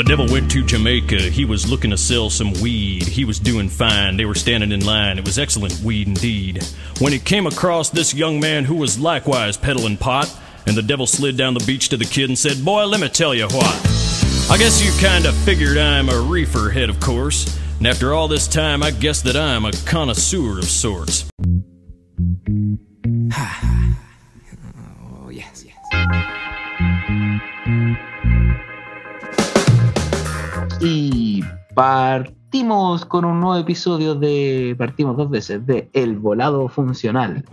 The devil went to Jamaica. He was looking to sell some weed. He was doing fine. They were standing in line. It was excellent weed indeed. When he came across this young man who was likewise peddling pot, and the devil slid down the beach to the kid and said, Boy, let me tell you what. I guess you kinda figured I'm a reefer head, of course. And after all this time, I guess that I'm a connoisseur of sorts. Partimos con un nuevo episodio de. Partimos dos veces, de El Volado Funcional.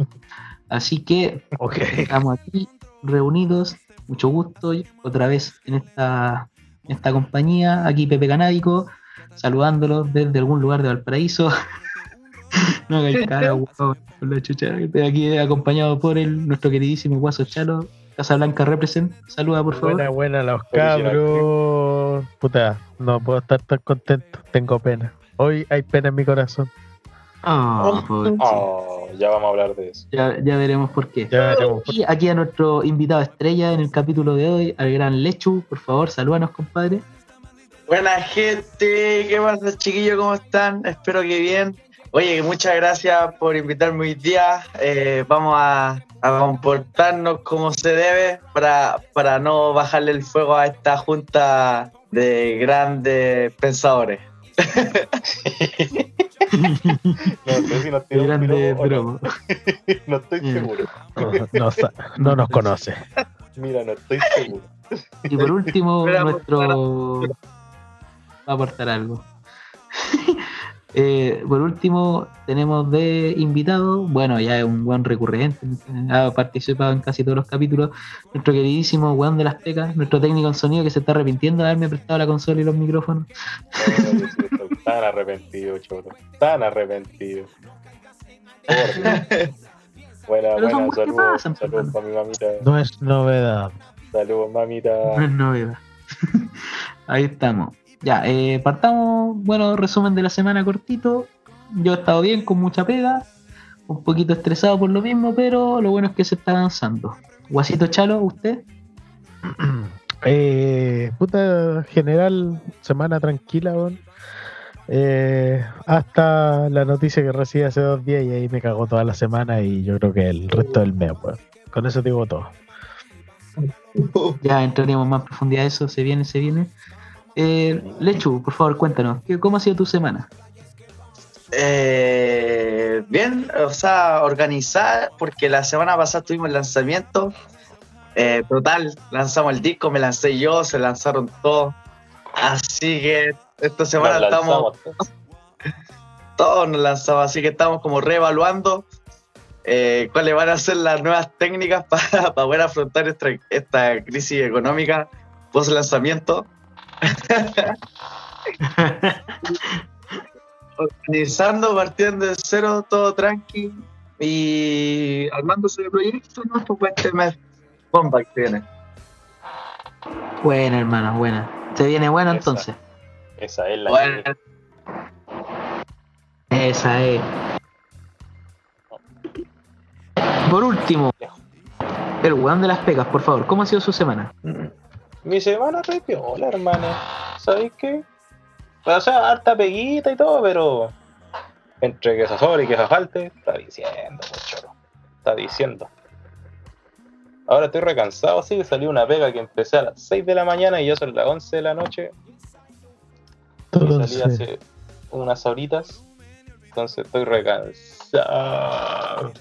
Así que estamos aquí reunidos. Mucho gusto otra vez en esta, en esta compañía. Aquí Pepe Canábico, saludándolos desde algún lugar de Valparaíso. no hagáis cara, huevón, con la chucha. Estoy aquí acompañado por el, nuestro queridísimo Guaso Chalo. Casablanca Represent. Saluda, por favor. Buena, buena, los cabros. Puta, no puedo estar tan contento. Tengo pena. Hoy hay pena en mi corazón. Ah, pobre. Oh, ya vamos a hablar de eso. ya, ya veremos por qué. Ya veremos. Y aquí a nuestro invitado estrella en el capítulo de hoy, al gran Lechu. Por favor, salúdanos, compadre. Buena gente, ¿qué pasa chiquillos? ¿Cómo están? Espero que bien. Oye, muchas gracias por invitarme hoy día. Eh, vamos a, a comportarnos como se debe para, para no bajarle el fuego a esta junta de grandes pensadores. No sé si nos un grande piropo o no. broma. No estoy seguro. No, no sa- no nos conoce. Mira, no estoy seguro. Y por último, nuestro. Va a aportar algo. Eh, por último, tenemos de invitado, bueno, ya es un buen recurrente, ha participado en casi todos los capítulos, nuestro queridísimo weón de las pecas, nuestro técnico en sonido que se está arrepintiendo de haberme prestado la consola y los micrófonos. Estoy tan arrepentido, choro. Tan arrepentido. Buena, buena, saludos. Saludos para mi mamita. No es novedad. Saludos, mamita. No es novedad. Ahí estamos. Ya, eh, partamos, bueno, resumen de la semana cortito. Yo he estado bien, con mucha pega, un poquito estresado por lo mismo, pero lo bueno es que se está avanzando. Guasito Chalo, ¿usted? Eh, puta, general, semana tranquila, weón. Eh, hasta la noticia que recibí hace dos días y ahí me cagó toda la semana y yo creo que el resto del mes, weón. Con eso digo todo. Ya entraremos más en profundidad a eso, se viene, se viene. Eh, Lechu, por favor, cuéntanos, ¿qué- ¿cómo ha sido tu semana? Eh, bien, o sea, organizar, porque la semana pasada tuvimos el lanzamiento. Eh, total, lanzamos el disco, me lancé yo, se lanzaron todos. Así que esta semana Nos estamos, lanzamos. todos nos lanzamos, así que estamos como reevaluando eh, cuáles van a ser las nuevas técnicas para, para poder afrontar esta, esta crisis económica post lanzamiento. Organizando, partiendo de cero, todo tranqui y armándose de proyectos, ¿no? Pues este mes bomba que viene. Buena, hermano, buena. Se viene buena Esa. entonces. Esa es la Bueno, Esa es. Por último, el weón de las pegas, por favor, ¿cómo ha sido su semana? Mi semana re piola, hermano. ¿Sabéis qué? O sea, harta peguita y todo, pero entre que se sobre y que se falte, está diciendo, pues, choro. Está diciendo. Ahora estoy recansado, sí, salí una pega que empecé a las 6 de la mañana y ya son las 11 de la noche. Y salí Entonces, hace unas horitas. Entonces estoy recansado.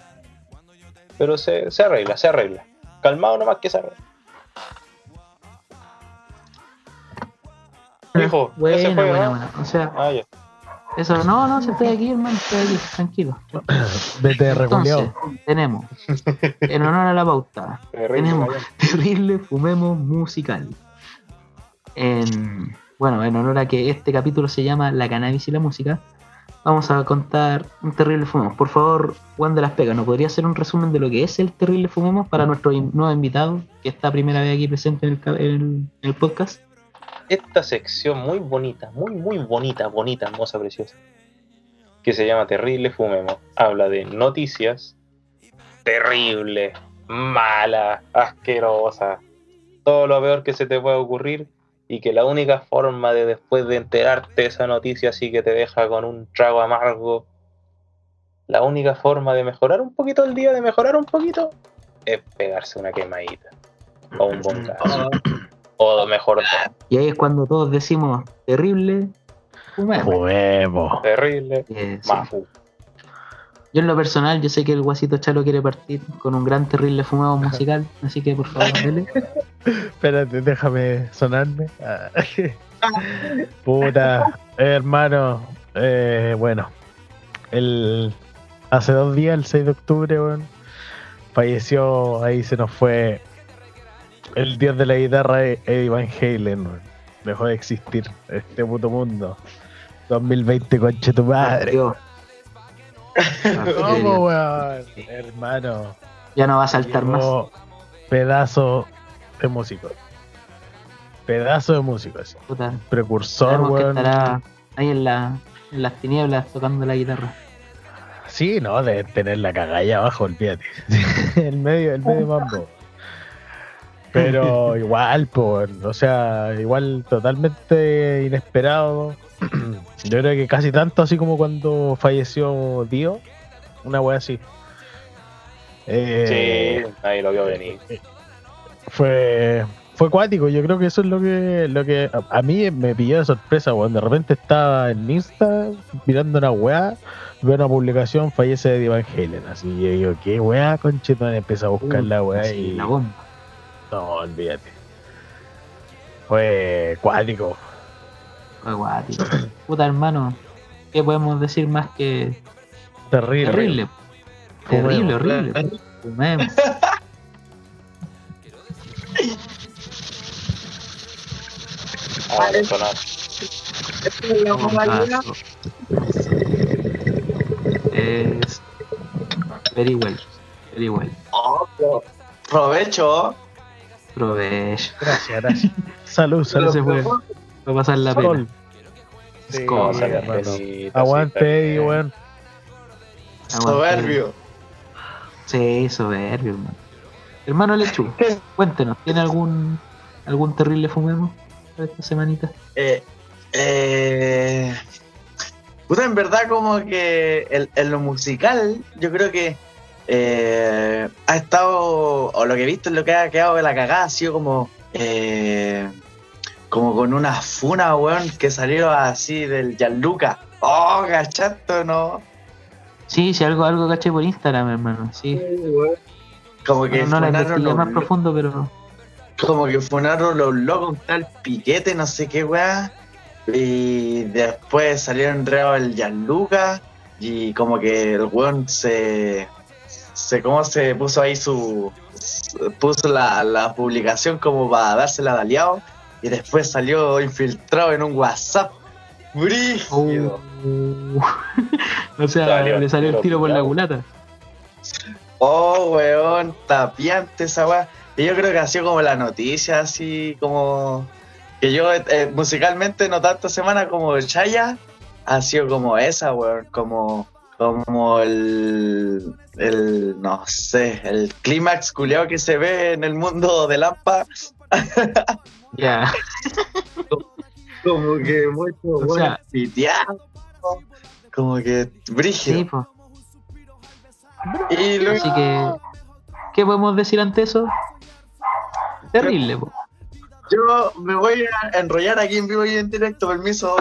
Pero se, se arregla, se arregla. Calmado nomás que se arregla. Hijo, buena, se fue, buena. O sea, Ah, eso, no, no, si estoy aquí, hermano, estoy aquí, tranquilo. vete Entonces, reculeado. tenemos, en honor a la pauta, Terrible, tenemos terrible fumemos musical. En, bueno, en honor a que este capítulo se llama La cannabis y la música, vamos a contar un terrible fumemos. Por favor, Juan de las Pegas, ¿nos podría hacer un resumen de lo que es el terrible fumemos para nuestro in- nuevo invitado que está primera vez aquí presente en el, ca- en el podcast? Esta sección muy bonita, muy, muy bonita, bonita, hermosa, preciosa, que se llama Terrible Fumemos, habla de noticias terribles, malas, asquerosas, todo lo peor que se te puede ocurrir y que la única forma de después de enterarte de esa noticia así que te deja con un trago amargo, la única forma de mejorar un poquito el día, de mejorar un poquito, es pegarse una quemadita o un bongazo. O mejor. Y ahí es cuando todos decimos, terrible, fumemos. Juguemos. terrible, Eh, sí. mafu. Yo en lo personal, yo sé que el guasito Chalo quiere partir con un gran terrible fumado musical, así que por favor, dele. Espérate, déjame sonarme. Ah. Puta, hermano. eh, bueno, el, hace dos días, el 6 de octubre, weón, falleció, ahí se nos fue el dios de la guitarra, Eddie Van Halen. weón. Dejó de existir este puto mundo. 2020, conche tu madre. Dios. ¿Cómo, weón? Hermano. Ya no va a saltar más. Pedazo de músico. Pedazo de músico, así. Puta. Precursor, weón. estará ahí en, la, en las tinieblas tocando la guitarra. Sí, no, de tener la cagalla abajo, olvídate. el medio, el medio mambo. Pero igual, por, o sea, igual totalmente inesperado. Yo creo que casi tanto así como cuando falleció Dio, una wea así. Eh, Sí, nadie lo vio venir. fue fue cuático yo creo que eso es lo que lo que a, a mí me pilló de sorpresa weón. de repente estaba en Insta mirando una weá veo una publicación fallece de Van Halen así yo digo qué weá conchetón empecé a buscar la weá Sí, y la bomba. No olvídate fue cuático Fue guático. Puta hermano, ¿qué podemos decir más que terrible terrible? Terrible, horrible. Fumemos. Ah. Es very well. Very well. Oh, pro- provecho. Provecho. gracias gracias salud salud se fue. Va a pasar la pena. Sí, pesita, aguante sí, Eddie está weón Soberbio. Sí, soberbio, hermano. Hermano Lechu, cuéntenos, ¿tiene algún algún terrible fumemos para esta semanita? Eh, eh, puta, en verdad como que en, en lo musical yo creo que eh, ha estado, o lo que he visto en lo que ha quedado de la cagada ha sido como eh, como con una funa, weón, que salieron así del Gianluca. Oh, cachato, no. Sí, sí, algo, algo caché por Instagram, hermano. Sí. Como que No, no funaron los más lo- profundo, pero como que funaron los locos un tal piquete, no sé qué weá. Y después salieron reo el Gianluca. Y como que el weón se. Se ¿Cómo se puso ahí su. su- puso la, la publicación como para dársela de aliado. Y después salió infiltrado en un WhatsApp. Brígido. Uh, o sea, Salió le salió el tiro por la culata. Oh, weón, tapiante esa weá. Y yo creo que ha sido como la noticia, así como. Que yo eh, musicalmente no tanto semana como Chaya, ha sido como esa, weón. Como. Como el. El. No sé, el clímax culiao que se ve en el mundo de Lampa. Ya. Como que mucho, sea- piteado. Como que brígido. Sí, pues. y luego. Así que, ¿qué podemos decir ante eso? Terrible, po. Yo me voy a enrollar aquí en vivo y en directo, permiso.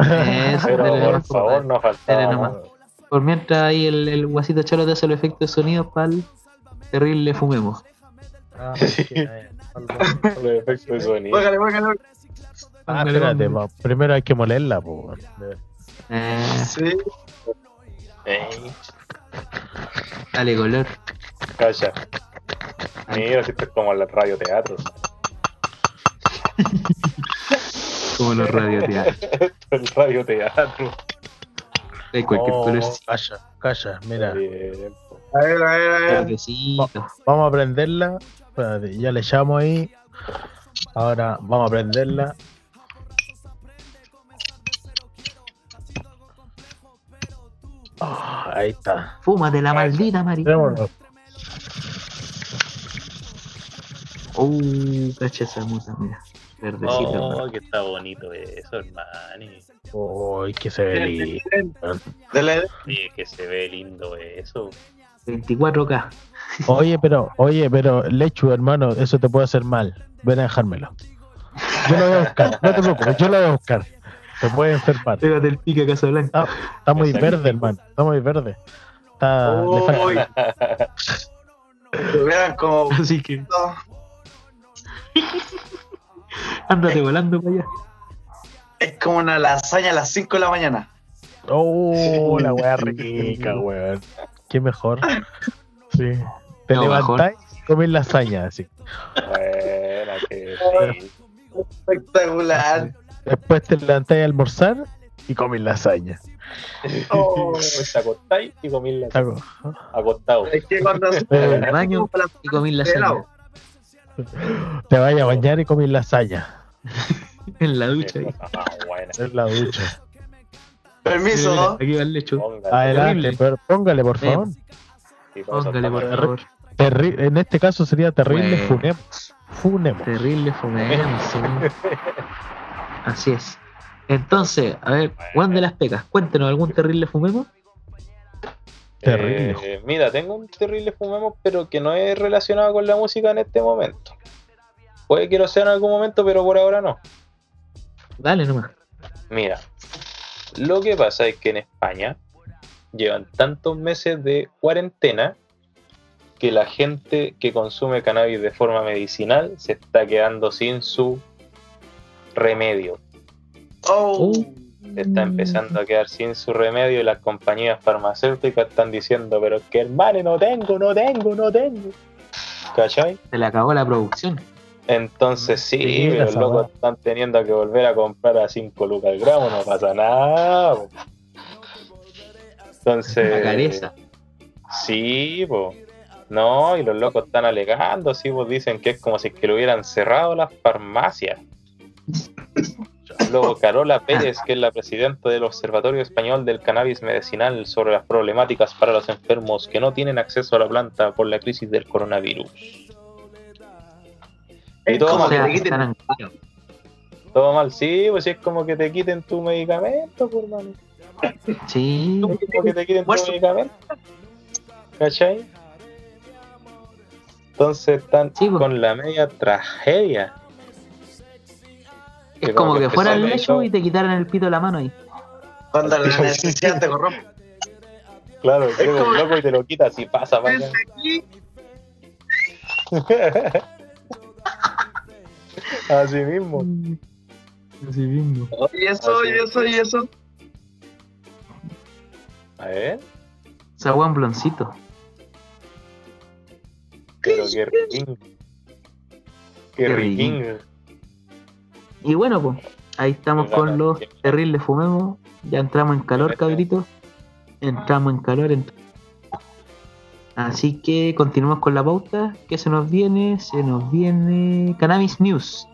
Eso, Pero por dele, favor, no faltaba. Por mientras ahí el, el guasito chalo te hace los efectos de sonidos para el terrible fumemos. Ah, Sí. eh, Los efectos de sonido. Póngale, póngale. Ah, espérate, primero hay que molerla, po. Eh, Sí. Ey, dale color. calla. Mira, si esto es como el radioteatro. Como los radioteatros. El radioteatro. De cualquier Oh, color. Calla, calla, mira. Bien. A ver, a ver, a ver. Vamos a prenderla. Espérate, ya le llamo ahí. Ahora vamos a prenderla. Ah, ahí está. Fúmate la maldita marica. Démoslo. Uh, cacha esa musa, mira. Verdecito. Oh, que está bonito eso, hermano. Uy, que se ve lindo. Dele, Sí, que se ve lindo eso. 24K. Oye, pero, oye, pero, Lechu, hermano, eso te puede hacer mal. Ven a dejármelo. Yo lo voy a buscar, no te preocupes, yo lo voy a buscar. Te puede enfermar. Pégate el pique a Casablanca. Está, está muy verde, hermano. Está muy verde. Está, le falta- Uy. Lo vean como. Así que ándate volando para allá. Es como una lasaña a las 5 de la mañana. Oh, la weá rica, weón. Qué mejor. Sí. Te No, levantáis y comés lasaña, así. Buena, que sí. Espectacular. Después te levantáis a almorzar y comes lasaña. Oh, te acostáis y comí la Taco. acostado. Es que cuando se Eh, baño y comí la helado. Te vayas a bañar y comes lasaña. en la ducha. Ah. En la ducha. Permiso. Aquí va el lecho. Póngale. Adelante, pero póngale, por favor. Sí, Póngale, por favor. Terri- en este caso sería terrible Bueno. funemos. Funemos. Terrible fumemos, sí. Así es. Entonces, a ver, Juan de las Pecas, cuéntenos algún terrible fumemos. Terrible. Eh, mira, tengo un terrible fumemos, pero que no es relacionado con la música en este momento. Puede que lo sea en algún momento, pero por ahora no. Dale nomás. Mira, lo que pasa es que en España llevan tantos meses de cuarentena que la gente que consume cannabis de forma medicinal se está quedando sin su remedio. Oh. Se está empezando a quedar sin su remedio y las compañías farmacéuticas están diciendo, pero es que hermano, no tengo, no tengo, no tengo. ¿Cachai? Se le acabó la producción. Entonces sí, Sí, pero los locos están teniendo que volver a comprar a 5 lucas el gramo, no pasa nada. po. Entonces... La. Sí, po. No, y los locos están alegando, sí, pues dicen que es como si que lo hubieran cerrado las farmacias. Luego Carola Pérez, que es la presidenta del Observatorio Español del Cannabis Medicinal sobre las problemáticas para los enfermos que no tienen acceso a la planta por la crisis del coronavirus. Y todo como mal, que te quiten todo mal, sí, pues es como que te quiten tu medicamento, pues, hermano. Sí, Es como que te quiten tu medicamento. ¿Cachai? Entonces están Sí, pues. con la media tragedia. Es como que que fuera el lecho y te quitaran el pito de la mano ahí. cuando la necesidad te corrompe. Claro, como- un loco y te lo quitas y pasa, aquí, Así mismo. Así mismo. Y eso, y eso, y eso. A ver, Esa Juan bloncito. pero qué riquín. Qué Qué riquín. Y bueno, pues, ahí estamos con los terribles fumemos. Ya entramos en calor, cabritos. Entramos en calor. ent- Así que continuamos con la pauta. ¿Qué se nos viene? Se nos viene Cannabis News.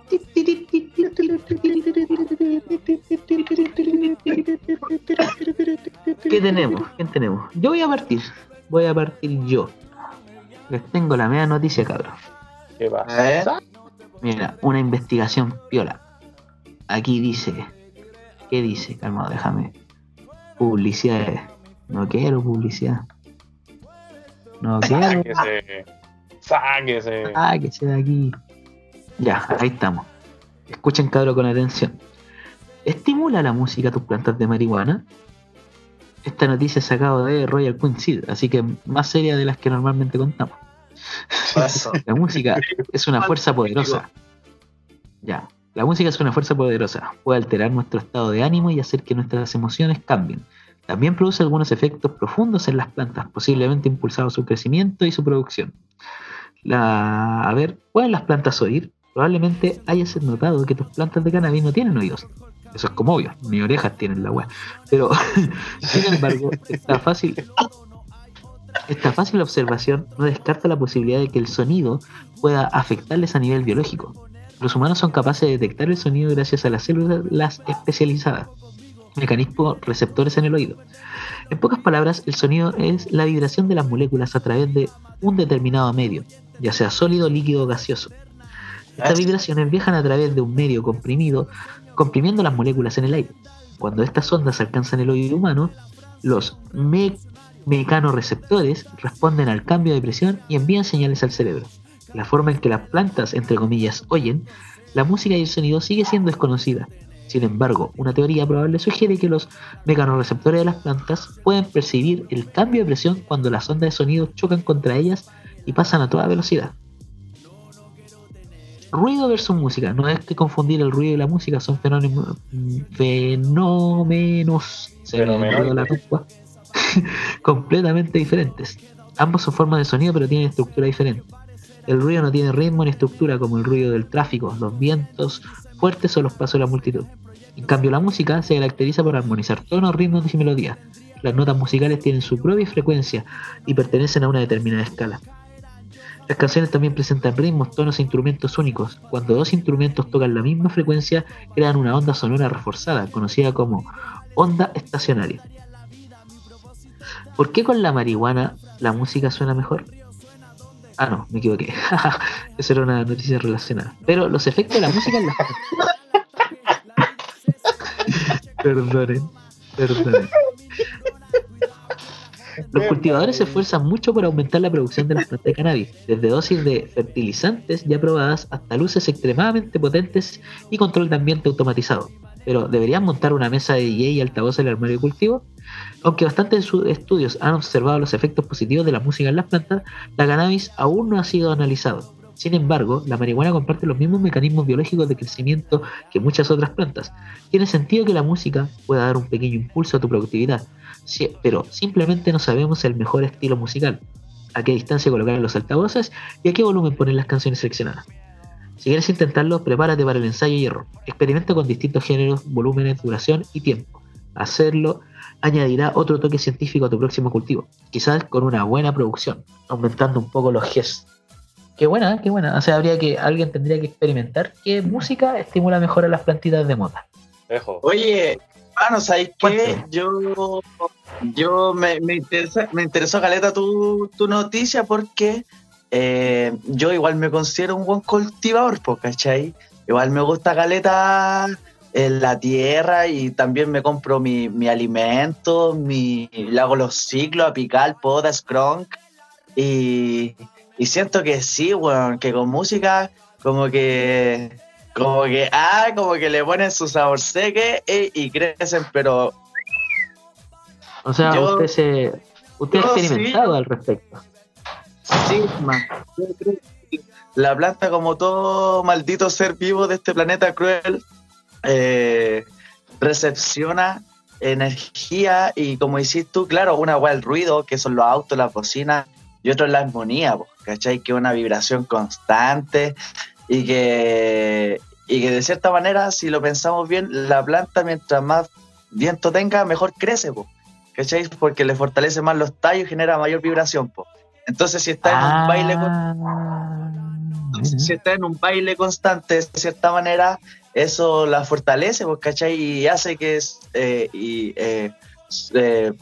¿Qué tenemos? ¿Qué tenemos? Yo voy a partir. Voy a partir yo. Les tengo la media noticia, cabrón. ¿Qué pasa? Mira, una investigación piola. Aquí dice. ¿Qué dice? Calmado, déjame. Publicidades. No quiero publicidad. No quiero. Sáquese. Sáquese. Ah, que sea de aquí. Ya, ahí estamos. Escuchen, cabro, con atención. ¿Estimula la música tus plantas de marihuana? Esta noticia es sacada de Royal Queen Seed, así que más seria de las que normalmente contamos. La música es una fuerza poderosa. Ya, la música es una fuerza poderosa. Puede alterar nuestro estado de ánimo y hacer que nuestras emociones cambien. También produce algunos efectos profundos en las plantas, posiblemente impulsando su crecimiento y su producción. La, a ver, ¿pueden las plantas oír? Probablemente hayas notado que tus plantas de cannabis no tienen oídos. Eso es como obvio, ni orejas tienen la web. Pero, sin embargo, esta fácil, esta fácil observación no descarta la posibilidad de que el sonido pueda afectarles a nivel biológico. Los humanos son capaces de detectar el sonido gracias a las células especializadas, mecanismos receptores en el oído. En pocas palabras, el sonido es la vibración de las moléculas a través de un determinado medio, ya sea sólido, líquido o gaseoso. Estas vibraciones viajan a través de un medio comprimido, comprimiendo las moléculas en el aire. Cuando estas ondas alcanzan el oído humano, los me mecanoreceptores responden al cambio de presión y envían señales al cerebro. La forma en que las plantas, entre comillas, oyen, la música y el sonido sigue siendo desconocida. Sin embargo, una teoría probable sugiere que los mecanoreceptores de las plantas pueden percibir el cambio de presión cuando las ondas de sonido chocan contra ellas y pasan a toda velocidad. Ruido versus música. No es que confundir el ruido y la música, son fenómenos. Fenómenos. Se me olvidó la tumba. completamente diferentes. Ambos son formas de sonido, pero tienen estructura diferente. El ruido no tiene ritmo ni estructura como el ruido del tráfico, los vientos fuertes o los pasos de la multitud. En cambio, la música se caracteriza por armonizar tonos, ritmos y melodías. Las notas musicales tienen su propia frecuencia y pertenecen a una determinada escala. Las canciones también presentan ritmos, tonos e instrumentos únicos. Cuando dos instrumentos tocan la misma frecuencia, crean una onda sonora reforzada, conocida como onda estacionaria. ¿Por qué con la marihuana la música suena mejor? Ah, no, me equivoqué. Esa era una noticia relacionada. Pero los efectos de la música en la... perdonen, perdonen. Los cultivadores se esfuerzan mucho por aumentar la producción de las plantas de cannabis, desde dosis de fertilizantes ya probadas hasta luces extremadamente potentes y control de ambiente automatizado. Pero ¿deberían montar una mesa de DJ y altavoz en el armario de cultivo? Aunque bastantes estudios han observado los efectos positivos de la música en las plantas, la cannabis aún no ha sido analizado. Sin embargo, la marihuana comparte los mismos mecanismos biológicos de crecimiento que muchas otras plantas. Tiene sentido que la música pueda dar un pequeño impulso a tu productividad, pero simplemente no sabemos el mejor estilo musical, a qué distancia colocar los altavoces y a qué volumen poner las canciones seleccionadas. Si quieres intentarlo, prepárate para el ensayo y error. Experimenta con distintos géneros, volúmenes, duración y tiempo. Hacerlo añadirá otro toque científico a tu próximo cultivo, quizás con una buena producción, aumentando un poco los gestos. Qué buena, qué buena. O sea, habría que, alguien tendría que experimentar qué música estimula mejor a las plantitas de mota. Oye, bueno, ¿sabes qué? Yo, yo me, me, me interesó, Caleta, tu, tu noticia porque eh, yo igual me considero un buen cultivador, ¿cachai? Igual me gusta Caleta en la tierra y también me compro mi, mi alimento, mi, le hago los ciclos apical, poda, scrunk y, y siento que sí, bueno, que con música como que como que ah, como que le ponen su sabor seque eh, y, crecen, pero o sea, usted se usted ha experimentado al respecto. La planta, como todo maldito ser vivo de este planeta cruel, eh, recepciona energía y como decís tú, claro, una hueá el ruido, que son los autos, las bocinas, y otro la armonía, ¿cachai? Que es una vibración constante y que, y que de cierta manera, si lo pensamos bien, la planta mientras más viento tenga, mejor crece, ¿cachai? Porque le fortalece más los tallos y genera mayor vibración, Entonces, si está en un baile ah. si está en un baile constante, de cierta manera, eso la fortalece, pues, ¿cachai? Y hace que eh, y, eh, eh,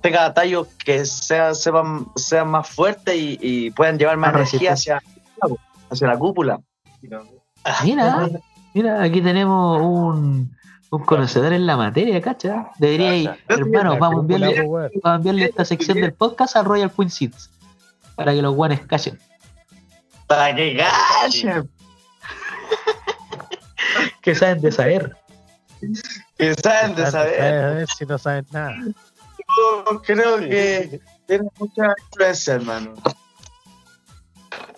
tenga tallos que sean, sean, más fuertes y, puedan llevar más energía hacia, hacia la cúpula. Mira, mira, aquí tenemos un, un conocedor en la materia, ¿cachai? Debería ir, hermano, vamos a, enviarle, vamos a enviarle esta sección del podcast a Royal Queen Seeds para que los guanes callen. Para que callen que saben de saber. Que saben de saber. A ver si no saben nada. Yo creo que tienen mucha influencia, hermano.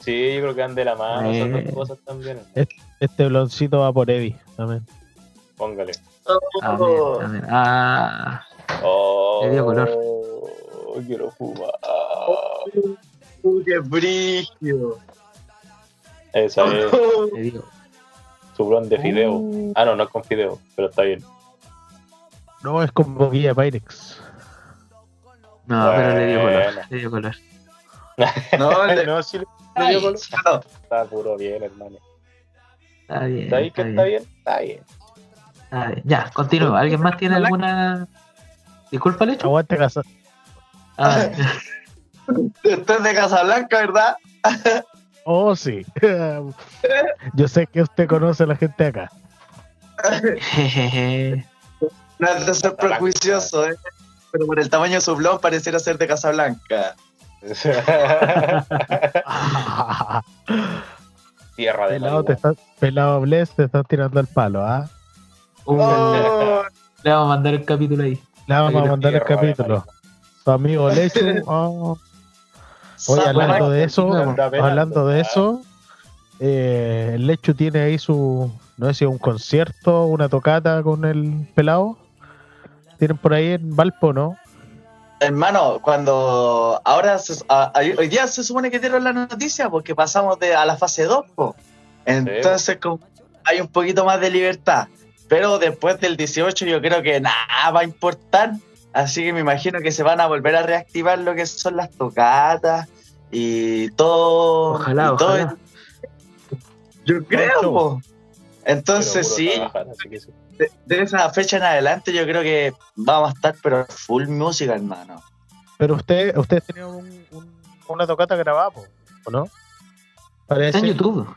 Sí, yo creo que han de la mano esas dos eh. cosas también. Este, este bloncito va por Evi también. Póngale. Oh. Ah. Oh, Le dio color. Quiero fumar. ¡Qué brillo! Esa es. Le digo. Su blon de fideo. Oh. Ah, no, no es con fideo, pero está bien. No, es con boquilla Pyrex. No, pero le dio color. Le dio color. no, le, no, sí le dio color. Está puro bien, hermano. Está bien. ¿Está ahí que está bien? Está bien. Está bien. Ya, continúa. ¿Alguien más tiene alguna. Disculpa, Lecho? Aguante casa. Ah. Usted es de Casablanca, ¿verdad? Oh, sí. Yo sé que usted conoce a la gente de acá. Jejeje. No es de ser prejuicioso, ¿eh? pero por el tamaño de su blog pareciera ser de Casablanca. Tierra de pelado, te está, pelado Bless, te estás tirando el palo, ¿ah? Uh, Oh, Le vamos a mandar el capítulo ahí. Le vamos a mandar el capítulo. Su amigo Lechu. oh. Zapa- hablando de eso, hablando de eso, eh, el Lechu tiene ahí su, no sé si un concierto, una tocata con el pelado. Tienen por ahí en Valpo, ¿no? Hermano, cuando ahora se- a- a- hoy día se supone que dieron la noticia porque pasamos de, a la fase 2, po. entonces como hay un poquito más de libertad, pero después del 18 yo creo que nada va a importar, así que me imagino que se van a volver a reactivar lo que son las tocatas y todo. Ojalá, y todo- ojalá. Yo creo, po. Entonces sí, trabajar, de, de esa fecha en adelante yo creo que vamos a estar pero full música, hermano. Pero usted, usted tenía un- un- una tocata grabada, po, ¿o no? Parece. Está en YouTube.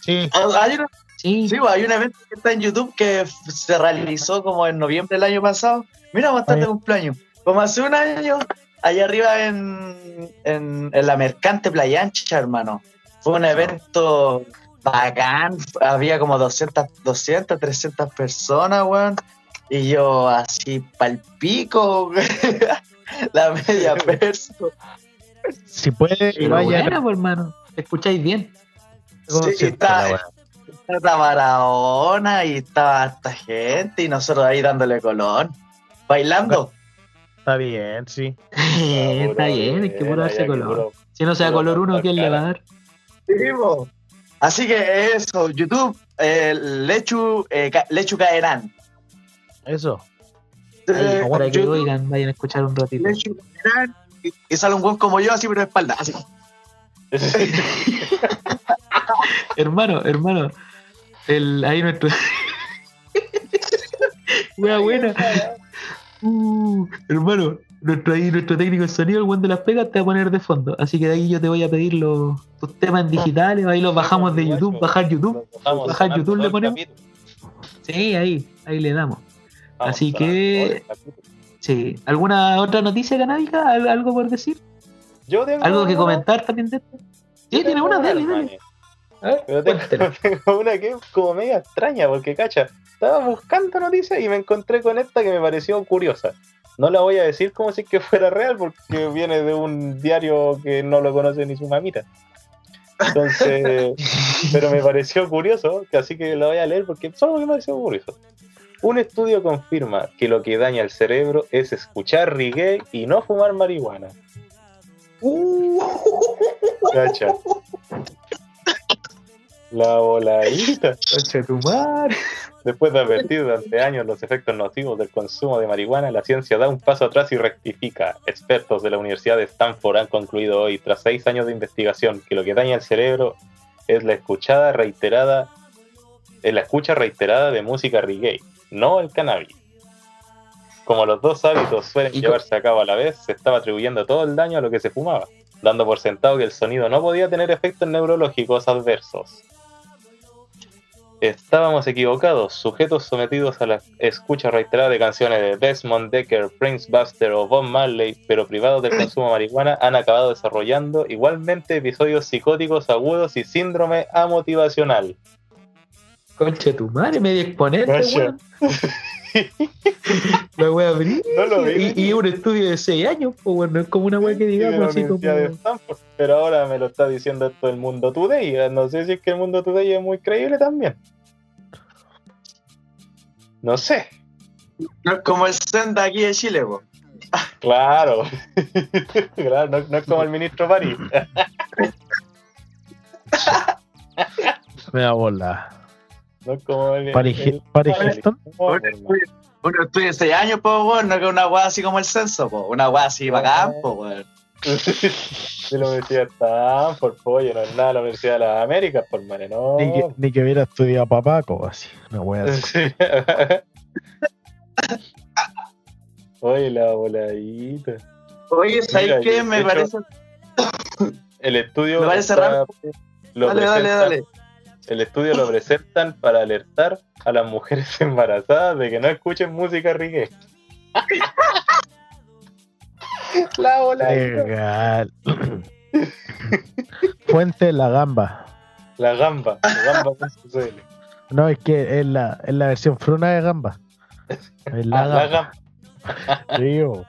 Sí. Ah, Hay una- Sí. Sí, pues, hay un evento que está en YouTube que se realizó como en noviembre del año pasado. Mira, bastante cumpleaños. Como hace un año, allá arriba en, en, en la Mercante Playa Ancha, hermano. Fue un evento bacán. Había como 200, 200 300 personas, weón. Y yo así palpico, la media perso. Si puede, vaya bueno, pues, hermano. ¿Te escucháis bien? Sí, está- la y estaba harta gente y nosotros ahí dándole colón, bailando. Está bien, sí. Está bien, hay que puro darse color. Si no sea color uno, ¿quién le va a dar? Así que eso, YouTube, eh, Lechu, eh, Ca- Lechu Caerán. Eso. Eh, Ahí, para que YouTube, oigan, vayan a escuchar un ratito. Lechu Caerán, y, y sale un buen como yo, así pero de espalda. Así. Hermano, hermano. El, ahí nuestro. Wea buena. Uh, hermano, nuestro, ahí, nuestro técnico de sonido, el buen de las pegas, te va a poner de fondo. Así que de ahí yo te voy a pedir los, tus temas en digitales. Ahí los bajamos de YouTube, bajar YouTube. Bajar YouTube le ponemos. Sí, ahí, ahí le damos. Así que-. Sí. ¿Alguna otra noticia canábica? ¿Al- ¿Algo por decir? Yo tengo ¿Algo que comentar también de esto? Sí, tiene una, dale, dale. Pero tengo, una que es como media extraña, porque cacha, estaba buscando noticias y me encontré con esta que me pareció curiosa. No la voy a decir como si que fuera real, porque viene de un diario que no lo conoce ni su mamita. Entonces, pero me pareció curioso, que así que la voy a leer porque solo me pareció curioso. Un estudio confirma que lo que daña el cerebro es escuchar reggae y no fumar marihuana. Cacha. La voladita. Concha tu madre. Después de advertir durante años los efectos nocivos del consumo de marihuana, la ciencia da un paso atrás y rectifica. Expertos de la Universidad de Stanford han concluido hoy, tras seis años de investigación, que lo que daña el cerebro es la escuchada reiterada, es la escucha reiterada de música reggae, no el cannabis. Como los dos hábitos suelen llevarse a cabo a la vez, se estaba atribuyendo todo el daño a lo que se fumaba, dando por sentado que el sonido no podía tener efectos neurológicos adversos. Estábamos equivocados, sujetos sometidos a la escucha reiterada de canciones de Desmond Decker, Prince Buster o Bob Marley, pero privados del consumo de marihuana, han acabado desarrollando igualmente episodios psicóticos agudos y síndrome amotivacional. Concha tu madre, me voy a exponer. La voy a abrir. No. Y, y un estudio de 6 años, pues bueno, es como una wea que digamos así como. Universidad de Stanford, pero ahora me lo está diciendo todo el mundo today. No sé si es que el mundo today es muy creíble también. No sé. No es como el Senda aquí de Chile, po. Claro. claro, no, no es como el ministro París. Me da bola. No es como el. Paris, el- Paris el- Hilton. no, Bueno, estudia seis años, po, weón, no que una weá así como el censo, po. Una weá así bacán, po, weón. de la Universidad de Stanford, pollo, no es nada la Universidad de las Américas, por mane, no. Ni, que, ni que hubiera estudiado papaco, así. Una wea así. Sí. Oye, la voladita. Oye, ¿sabes qué? Me hecho, parece. El estudio Me parece está, lo Dale, dale, dale. El estudio lo presentan para alertar a las mujeres embarazadas de que no escuchen música reggae. La bola. Legal. Fuente La Gamba. La gamba. La gamba.cl. No, es que es la, es la versión fruna de Gamba. Es la Ah, la Gamba. gamba. Tío.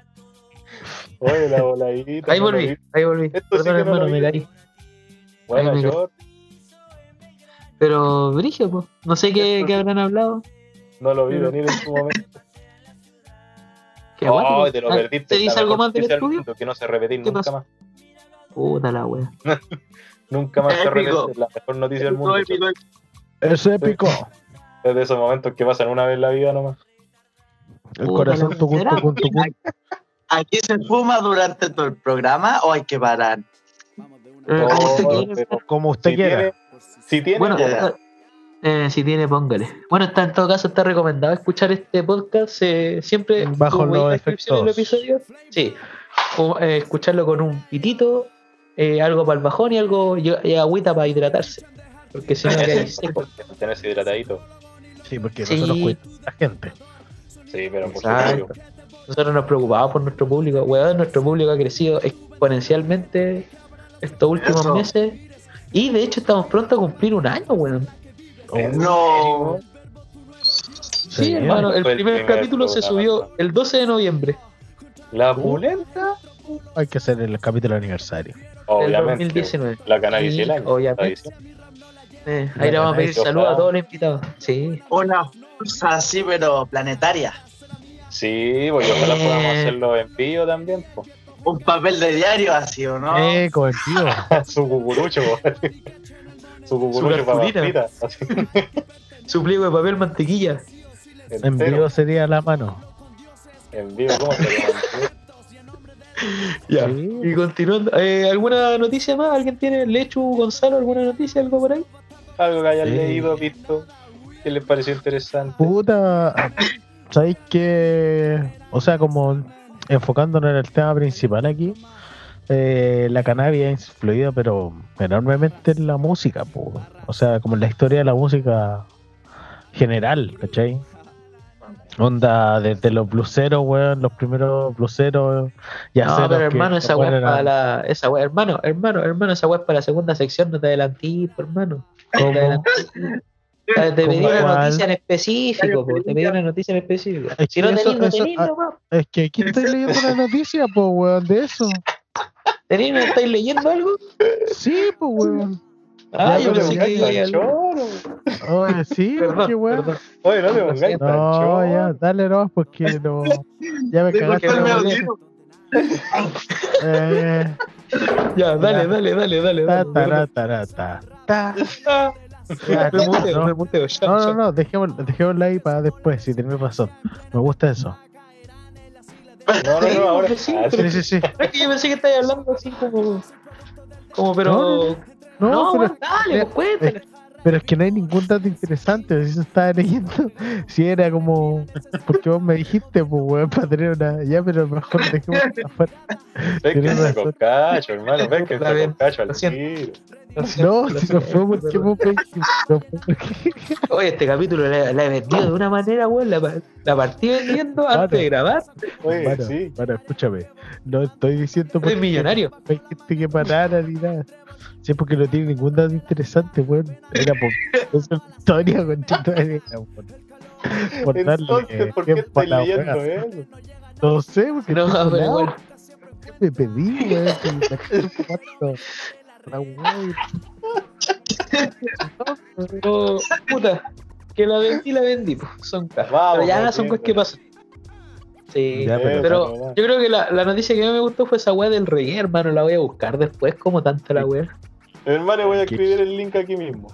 Oye, la voladita. Ahí volví, ahí volví. Esto sí Perdón, que no hermano, lo me caí. Yo Pero, Brigio, pues. No sé qué, qué habrán hablado. no lo vi venir en su momento. Qué Oh, guapo. te lo perdiste. ¿Te dice algo más del estudio? mundo, Que no se repetir ¿Qué nunca pasó? más. Puta la wea. Nunca más se repite. La mejor noticia del mundo. Épico. Es épico. Es de esos momentos que pasan una vez en la vida nomás. El Puta, corazón será. tucun, tucun. ¿Aquí se fuma durante todo el programa o hay que parar? Eh, Oh, como usted quiera. pero Como usted si quiera. tiene, si tiene, Bueno, Ya. Eh, si tiene, póngale. Bueno, está, en todo caso está recomendado escuchar este podcast eh, siempre Bajo los veis en la descripción del efectos. episodio. Sí, o, eh, escucharlo con un pitito, eh, algo para el bajón y algo y, y agüita para hidratarse. Porque si no quedáis seco. tenerse hidratadito. Sí, porque Sí. nosotros cuidamos a la gente. Sí, pero Exacto. Nosotros nos preocupamos por nuestro público. Weón, nuestro público ha crecido exponencialmente estos últimos Eso. meses. Y de hecho estamos pronto a cumplir un año, weón. No. Sí, Sí, hermano, el el primer, primer capítulo se subió el 12 de noviembre. La pulenta, Hay que hacer el capítulo aniversario. obviamente. 2019. La el Sí, obviamente. Eh, ahí le vamos a pedir saludos a todos los invitados. Sí. Una fuerza así, pero planetaria. Sí, pues ojalá Eh. podamos hacerlo en vivo también. Un papel de diario así, ¿o no? Eh, con el tío. Su cucurucho. Su cucurucho para. Su pliego de papel mantequilla. En Entero. vivo sería la mano. En vivo, ¿cómo se llama? Ya. Sí. Y continuando, eh, ¿alguna noticia más? ¿Alguien tiene? Lechu, Gonzalo, alguna noticia, algo por ahí? Algo que hayan Sí. leído, visto, que les pareció interesante. Puta, ¿sabéis que? O sea, como enfocándonos en el tema principal aquí, eh, la cannabis ha influido, pero enormemente en la música, po. o sea, como en la historia de la música general, ¿cachai? Onda, desde los bluseros, weón, los primeros bluseros. Ya No, pero hermano, esa weá es para la. Esa hermano, hermano, hermano, esa weá es para la segunda sección, no te adelantís, po, hermano. No te adelantís. Te te pedí ¿Cómo una noticia en específico, po, te pedí una noticia en específico. Es Si no tenés, no tenés, ah. Es que aquí estoy leyendo una noticia, pues, weón, de eso. ¿Tenés, no estáis leyendo algo? Sí, pues, weón. Ah, Ya, yo pensé no que te iba a pongáis tan choro. Oye, sí, qué weón. Oye, no te pongáis tan No, ya, dale no, porque no. Ya me cagaste. Eh, Ya, dale, Ya. dale, dale, dale. ta, dale, ta, ta, ta, ta, ta. Ah, Ya, Me muteo, no. me muteo. ya, No, no, dejémoslo ahí para después, si tenés razón. Me gusta eso. No, no, no, ahora. Sí, Ah, Sí, sí, sí. Es que yo pensé que estabas hablando así como. Como, pero. No, No, pero, dale, pues cuéntale. Pero es que no hay ningún dato interesante. Si se estaba leyendo, si era como. Porque vos me dijiste, pues, weón, para tener una. Ya, pero mejor dejémoslo afuera. Ves que está con cacho, hermano. Ves que Está con cacho lo al tiro. No, si no fue porque vos Oye, este capítulo la, la he vendido de una manera, weón. La, la partí vendiendo antes de grabar. Oye, Bueno, sí. bueno, escúchame. No estoy diciendo Soy porque millonario. no hay gente que parara ni nada. Sí, porque no tiene ningún dato interesante, weón. Era por esa historia, con por, por darle Entonces, ¿por qué la leyendo eso? No sé, porque No, estoy pero. ¿Qué me pedí, weón? Que me sacaron cuatro- la Pero, puta, que la vendí, la vendí. pues, Son pero ya son cosas que pasan. Sí, Ya, pero- pero yo creo que la, la noticia que me gustó fue esa weá del reggae, hermano. La voy a buscar después, como tanto la weá. Hermano, voy a escribir el link aquí mismo.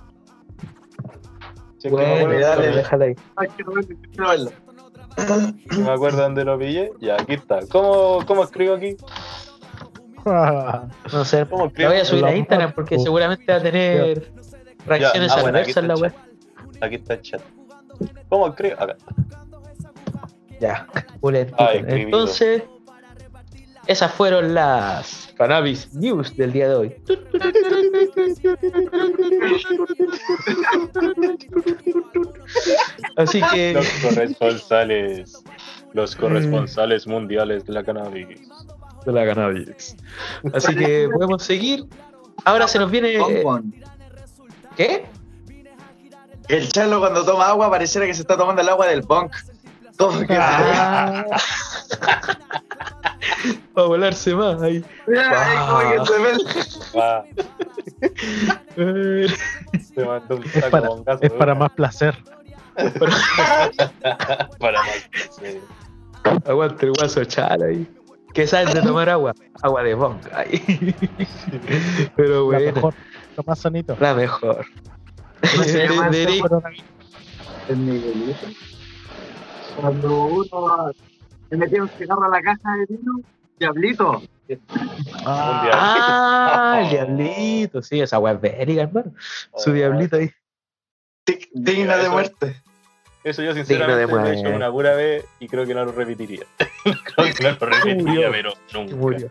Si es que me Bueno, acuerdo dale, déjala ahí. Ay, quiero verlo, quiero verlo. si me acuerdo dónde lo pillé. Ya, aquí está. ¿Cómo, cómo escribo aquí? No sé, ¿Cómo la voy a subir a Instagram porque Oh. seguramente va a tener reacciones ah, bueno, adversas la el Aquí está el chat. ¿Cómo escribo? Acá. Ya. Entonces, esas fueron las Cannabis News del día de hoy. Así que Los corresponsales. Los corresponsales mundiales de la cannabis. de la cannabis. Así que podemos seguir. Ahora se nos viene. ¿Qué? El Charlo cuando toma agua pareciera que se está tomando el agua del bunk. Como que Ah. Para volarse más ahí. Ay, como que se Ah, Eh, se mandó un Es saco para, bongazo, es para ¿eh? más placer. Para más. sí. Aguante el guaso chal ahí. Que saben de tomar agua. Agua de bonga. ahí. Pero La bueno, mejor, lo más sonito. la mejor. ¿Cómo se llama De- de- Miguelito. Cuando uno se metía un cigarro a la caja de vino, diablito. Ah, Ah, el diablito. Sí, esa agua es bélica, hermano. Su Ah, diablito ahí. Digna de muerte. Eso yo sinceramente lo he hecho una pura vez y creo que no lo repetiría. creo que no lo repetiría, pero nunca.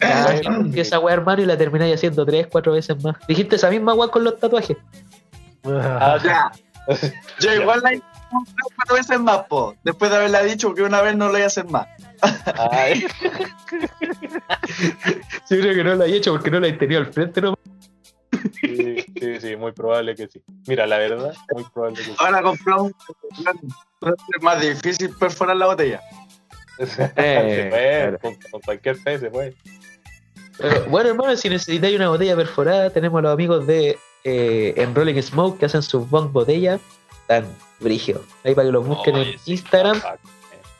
Ya, que esa weá, hermano, y la termináis haciendo tres, cuatro veces más. Dijiste esa misma weá con los tatuajes. Ah, Ya. Yo igual la cuatro veces más, po. Después de haberla dicho que una vez no lo voy a hacer más. ay, Yo creo que no lo he hecho porque no la he tenido al frente, ¿no? sí, sí, sí, muy probable que sí. Mira, la verdad, muy probable que sí. Ahora compramos un es más difícil perforar la botella. se puede, claro. con, con cualquier fe se puede. Pero, bueno, hermano, si necesitáis una botella perforada, tenemos a los amigos de eh, Enrolling Smoke que hacen sus bong botellas tan brígidos. Ahí para que los busquen Oye, en sí, Instagram,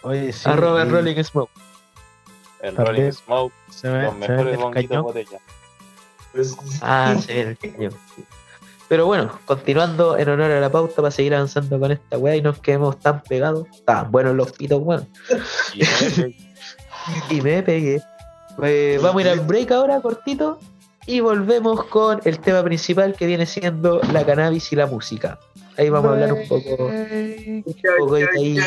Oye, sí. arroba y Enrolling Smoke. El También. Rolling Smoke, Se ve, los se ve mejores el bonguitos cañón. botella. Ah, sí, el cañón. Pero bueno, continuando en honor a la pauta para seguir avanzando con esta weá y no nos quedemos tan pegados. Tan buenos los pitos, weón. Y ese- Y me pegué. Eh, vamos a ir al break ahora, cortito. Y volvemos con el tema principal que viene siendo la cannabis y la música. Ahí vamos a hablar un poco. poco de ahí.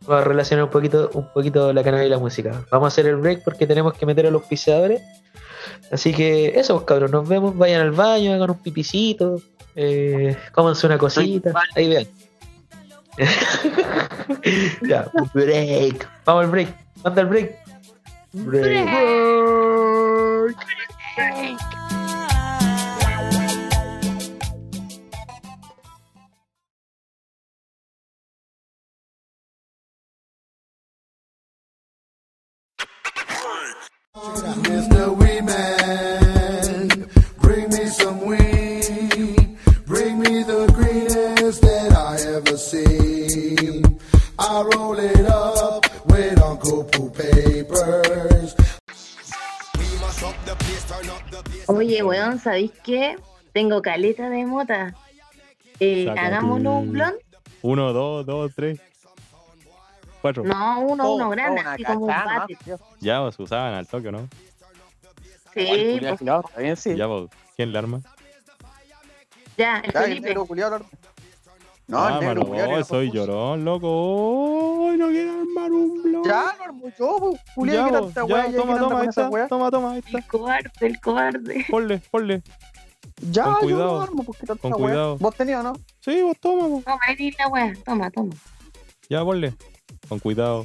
Vamos a relacionar un poquito, un poquito la cannabis y la música. Vamos a hacer el break porque tenemos que meter a los pisadores. Así que eso, pues, cabros, nos vemos. Vayan al baño, hagan un pipicito, eh, cómanse una cosita. Ahí vean. ya, break. Vamos al break. Manda el break. Break. Mr. ¿sabéis qué? Tengo caleta de mota. Eh, hagámonos un blond. Uno, dos, dos, tres. Cuatro. No, uno, Oh, uno oh, grande, así como un. ¿no? Ya vos usaban al toque, ¿no? Sí, pues, bien, sí. Ya vos. ¿Quién le arma? ya, el Ya, el Felipe. No, ah, el negro le soy llorón, loco. Oh, no quiero armar un blog. Ya, lo armo yo, pues, ya, que tanta weá, toma, toma, ahí está. weá. Toma, toma, ahí está. El cobarde, el cobarde. Ponle, ponle. Ya, Con yo cuidado, lo armo, porque tanta con weá. cuidado. ¿Vos tenías, no? Sí, vos toma, vos. Toma, ahí la weá. Toma, toma. Ya, ponle. Con cuidado.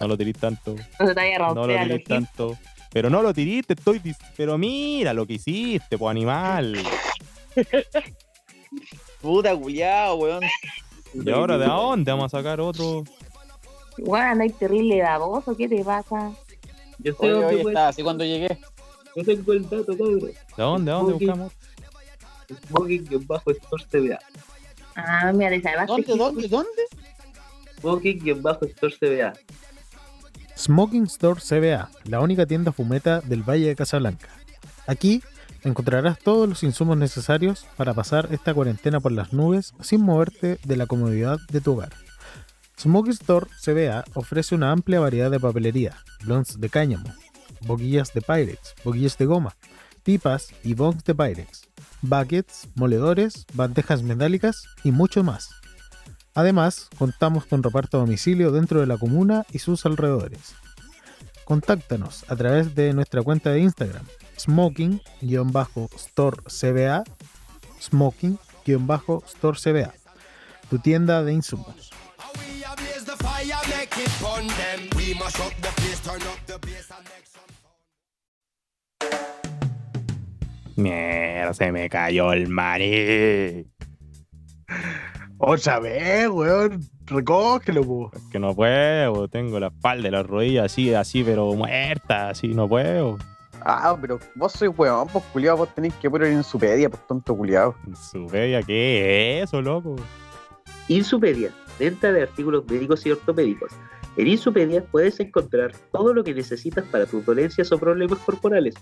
No lo tirís tanto. No se te vaya a No lo tirís tanto. Pero no lo tiriste, estoy. dis- Pero mira lo que hiciste, po animal. Puta culiao, weón. ¿Y ahora de dónde vamos a sacar otro? Weón, andáis terrible baboso, ¿qué te pasa? Yo sé Oye, dónde oye, puede- estaba así cuando llegué. Yo tengo el dato, cabrón. ¿De dónde? ¿De dónde buscamos? Smoking bajo Store CBA. Ah, mira, te salvaste. ¿Dónde, dónde, dónde? Smoking bajo Store CBA. Smoking Store CBA, la única tienda fumeta del Valle de Casablanca. Aquí encontrarás todos los insumos necesarios para pasar esta cuarentena por las nubes sin moverte de la comodidad de tu hogar. Smoking Store CBA ofrece una amplia variedad de papelería, blondes de cáñamo, boquillas de Pyrex, boquillas de goma, pipas y bongs de Pyrex, buckets, moledores, bandejas metálicas y mucho más. Además, contamos con reparto a domicilio dentro de la comuna y sus alrededores. contáctanos a través de nuestra cuenta de Instagram, smoking-store-cba, smoking-store-cba, tu tienda de insumos. Mierda, se me cayó el maní. Otra vez, weón. Recógelo, po. Es que no puedo, tengo la espalda y las rodillas así, así, pero muerta, así, no puedo. Ah, pero vos sois weón, pues culiado, vos tenéis que poner en su pedia, pues tonto culiado. Su bella, ¿qué es eso, loco? Insupedia, venta de artículos médicos y ortopédicos. En Insupedia puedes encontrar todo lo que necesitas para tus dolencias o problemas corporales.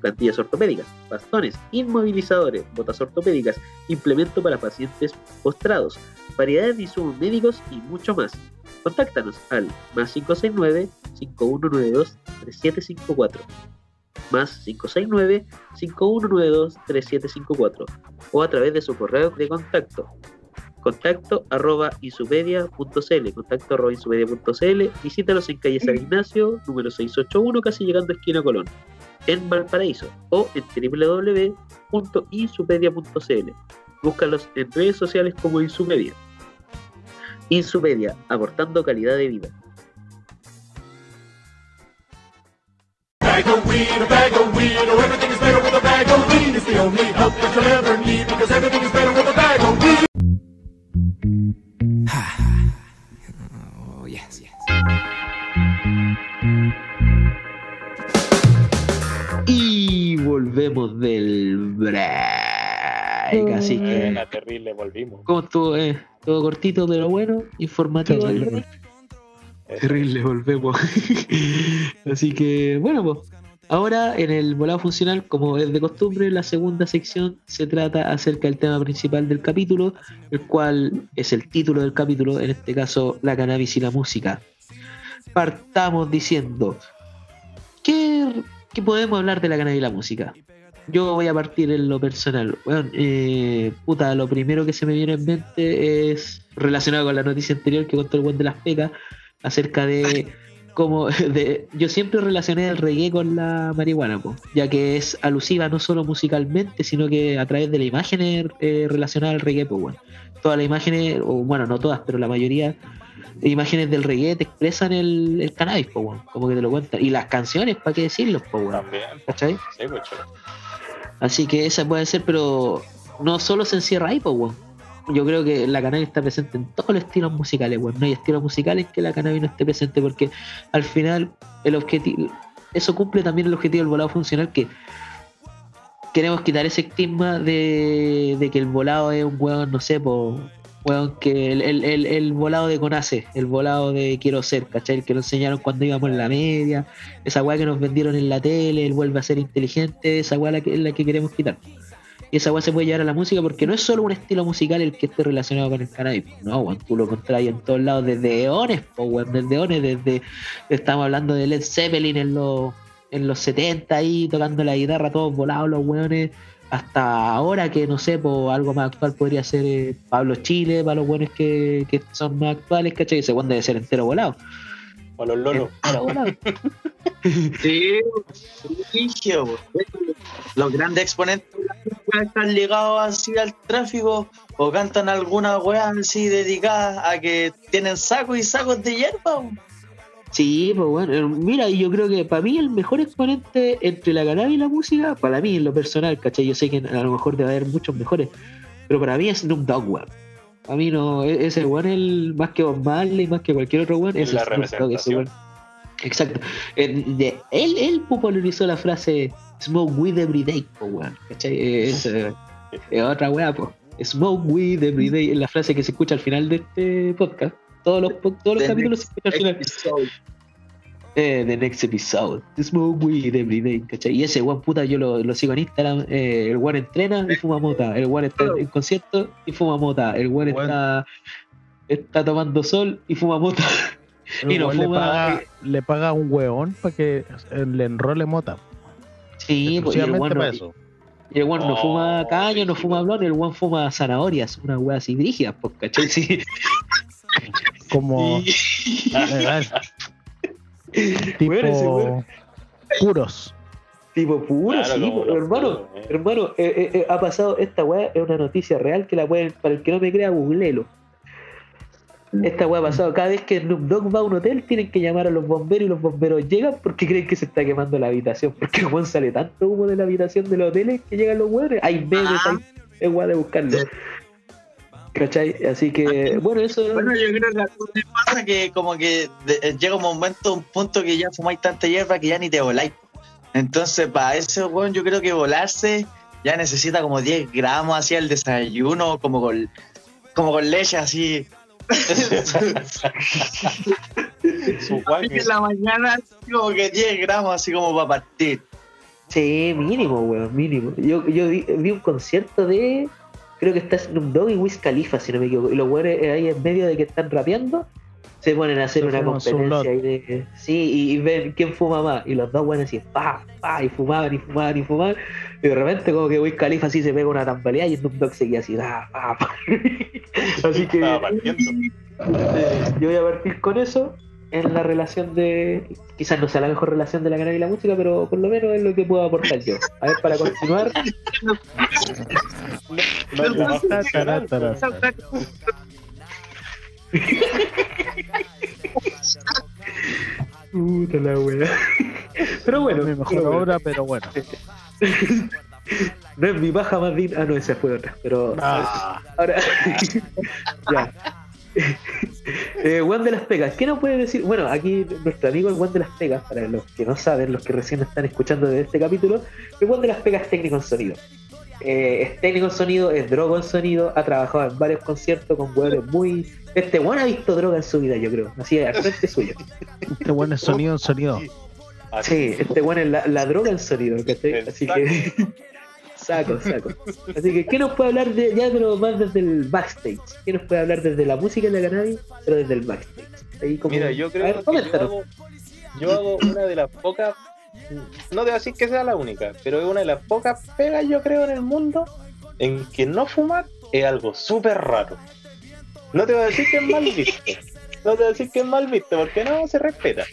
Plantillas ortopédicas, bastones, inmovilizadores, botas ortopédicas, implemento para pacientes postrados, variedades de insumos médicos y mucho más. Contáctanos al más 569-5192-3754 más 569-5192-3754 o a través de su correo de contacto. Contacto arroba insupedia.cl contacto arroba insupedia.cl visítalos en calle San Ignacio número 681 casi llegando a esquina Colón en Valparaíso o en www.insupedia.cl búscalos en redes sociales como Insupedia Insupedia aportando calidad de vida bag of weed, a bag of weed. Oh, everything is better with a bag of weed. It's the only help that you'll ever need because everything is better with a bag of weed. Oh, yes, yes. y volvemos del break así que Buena, terrible, volvimos. ¿Cómo estuvo? Eh, todo cortito, pero bueno, informativo. Terrible. Volvemos. Así que, bueno, pues. Ahora, en el volado funcional, como es de costumbre, la segunda sección se trata acerca del tema principal del capítulo, el cual es el título del capítulo, en este caso, la cannabis y la música. Partamos diciendo, ¿qué, qué podemos hablar de la cannabis y la música? Yo voy a partir en lo personal. Bueno, eh, puta, lo primero que se me viene en mente es relacionado con la noticia anterior que contó el buen de las pecas acerca de cómo de, yo siempre relacioné el reggae con la marihuana, po, ya que es alusiva no solo musicalmente, sino que a través de la imagen eh, relacionada al reggae, pues bueno. Todas las imágenes, o bueno, no todas, pero la mayoría de imágenes del reggae te expresan el, el cannabis, pues bueno, como que te lo cuentan. Y las canciones, ¿para qué decirlo, pues bueno? También. ¿Cachai? Sí, pues. Así que esa puede ser, pero no solo se encierra ahí, pues, weón. Yo creo que la cannabis está presente en todos los estilos musicales, weón. No hay estilos musicales que la cannabis no esté presente, porque al final el objetivo, eso cumple también el objetivo del volado funcional, que queremos quitar ese estigma de, de que el volado es un weón, no sé, po, que el, el, el, volado de Conace, el volado de Quiero Ser, ¿cachai? El que nos enseñaron cuando íbamos en la media, esa weá que nos vendieron en la tele, el vuelve a ser inteligente, esa weá la que, la que queremos quitar. Y esa weá se puede llevar a la música porque no es solo un estilo musical el que esté relacionado con el cannabis. No, weón, tú lo encontrás en todos lados, desde eones, po, weón, desde eones, desde. Estamos hablando de Led Zeppelin en los, en los 70 ahí, tocando la guitarra, todos volados los weones. Hasta ahora que no sé, po, algo más actual podría ser eh, Pablo Chile, para los buenos que, que son más actuales, ¿cachai? Ese weón debe ser entero volado. O los lolos. Sí, los grandes exponentes de la música están ligados así al tráfico o cantan alguna weá así dedicada a que tienen sacos y sacos de hierba. Sí, pues bueno, eh, mira, y yo creo que para mí el mejor exponente entre la cannabis y la música, para mí en lo personal, ¿cachai? Yo sé que a lo mejor debe haber muchos mejores, pero para mí es Snoop Dogg, weón. A mí no, e- ese weón es el más que Bob Marley, más que cualquier otro weón, es La representación. Exacto. Él, él popularizó la frase Smoke weed every day, po, weón. ¿Cachai? Es, eh, es otra weá, po. Smoke weed every day, es la frase que se escucha al final de este podcast. Todos los, todos los capítulos se escuchan al final. Eh, the next episode. Smoke weed every day, ¿cachai? Y ese weón puta yo lo, lo sigo en Instagram. eh, el weón entrena y fuma mota. El weón está en concierto y fuma mota. El weón está, está tomando sol y fuma mota. El Y no weón le, fuma- paga, le paga un weón para que eh, le enrole mota. Sí, pues, y el weón no, eso. y el weón no Oh, fuma caño, no fuma blon, el weón fuma zanahorias, una weá así brígida, pues, ¿cachai? Sí. Como. Y-. Tipo puros. Tipo puro, Claro, sí, como po, los hermano. puros, eh. Hermano, eh, eh, ha pasado esta weá, es una noticia real que la pueden, para el que no me crea, googlelo. Esta weá ha pasado, cada vez que Snoop Dogg va a un hotel tienen que llamar a los bomberos y los bomberos llegan porque creen que se está quemando la habitación, porque el sale tanto humo de la habitación de los hoteles que llegan los weones, hay memes, Ah. hay es weá de buscarlo. ¿Cachai? Así que, bueno, eso Bueno, yo creo que a pasa que como que de- eh, llega un momento, un punto que ya fumáis tanta hierba que ya ni te voláis. Entonces, para ese weón, yo creo que volarse ya necesita como 10 gramos así al desayuno, como con, como con leche así. En la mañana, así como que 10 gramos así como para partir. Sí, mínimo, weón, mínimo. Yo, yo vi, vi un concierto de. Creo que está Snoop Dogg y Wiz Khalifa, si no me equivoco. Y los weones eh, ahí en medio de que están rapeando, se ponen a hacer Se una competencia ahí de. Sí, y, y ven quién fuma más. Y los dos weones así, pa, pa, y fumaban, y fumaban, y fumaban. Y de repente, como que Wiz Khalifa así se pega una tambaleada y Snoop Dogg seguía así, pa, pa, pa. Así que. estaba partiendo. Eh, yo voy a partir con eso en la relación de. Quizás no sea la mejor relación de la canal y la música, pero por lo menos es lo que puedo aportar yo. A ver, para continuar. Puta la wea. Pero bueno, mi mejor pero bueno. obra, pero bueno. No es mi baja más digna. Ah, no, esa fue otra. Pero Ah, ahora. ya. Eh, Juan de las Pegas, ¿qué nos puede decir? Bueno, aquí nuestro amigo el Juan de las Pegas, para los que no saben, los que recién están escuchando de este capítulo, el Juan de las Pegas es técnico en sonido. Eh, es técnico en sonido, es drogo en sonido, ha trabajado en varios conciertos con hueones muy. Este Juan ha visto droga en su vida, yo creo. Así al frente suyo. este bueno es sonido en sonido. Sí, este Juan es la, la droga en sonido, ¿cachai? Así que. Saco, saco. Así que, ¿qué nos puede hablar de, ya, pero más desde el backstage? ¿Qué nos puede hablar desde la música de la cannabis, pero desde el backstage? Ahí como- Mira, yo A creo ver, que yo hago, yo hago una de las pocas, no debo decir que sea la única, pero es una de las pocas pegas yo creo en el mundo en que no fumar es algo súper raro. No te voy a decir que es mal visto, no te voy a decir que es mal visto porque no se respeta,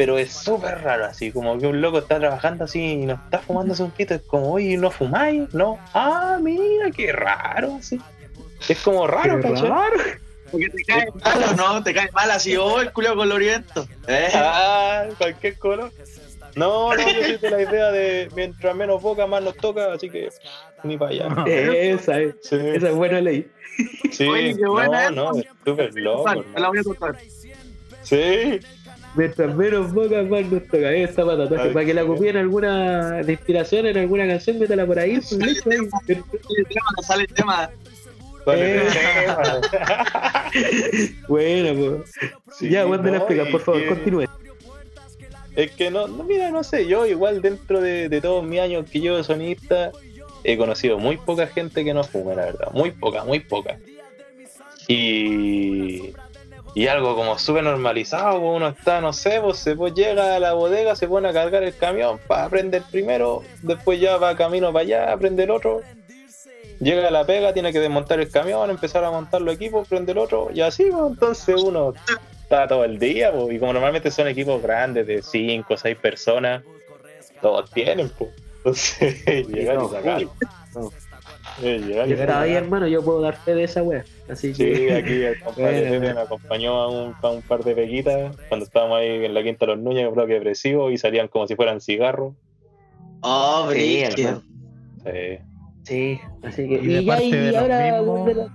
pero es súper raro así, como que un loco está trabajando así y no está fumándose un pito, es como, oye, ¿no fumáis? No, ah, mira, qué raro, así. Es como raro, Qué ¿cachai? raro. Porque te cae mal o no, te cae mal así, oh, el culo coloriento. ¿Eh? Ah, cualquier color. No, no, yo soy la idea de mientras menos boca, más nos toca, así que ni para allá. Esa es, Sí, esa es buena ley. sí. Oye, qué buena no, no, es súper loco. La voy a contar. Sí, Mientras menos boca, más nos toca. Para tatuaje. Para que la copien en alguna de inspiración, en alguna canción, métala por ahí. pues. Sale el tema, sale el tema. Vale, Eh. Bueno, pues. Sí, ya, Juan de no, por favor, que- continúe. Es que no, no, mira, no sé, yo igual dentro de, de todos mis años que llevo de sonista, he conocido muy poca gente que no fume, la verdad. Muy poca, muy poca. Y, y algo como súper normalizado, pues uno está, no sé, pues se pues llega a la bodega, se pone a cargar el camión para aprender primero, después ya va camino para allá, aprende el otro. Llega a la pega, tiene que desmontar el camión, empezar a montar los equipos, prende el otro, y así, pues, entonces uno está todo el día, pues, y como normalmente son equipos grandes de 5 o 6 personas, todos tienen, pues. Entonces, llegar y sacar. no. Llegar Yo estaba ahí, hermano, yo puedo dar fe de esa wea. Así Sí, que. aquí el compadre Bueno, Pepe bueno. me acompañó a un, a un par de peguitas cuando estábamos ahí en la Quinta de los Núñez, en bloque depresivo, y salían como si fueran cigarros. Oh, Sí. Sí. Sí, así que. Y de Y, ya, parte y de los ahora. mismos- de la-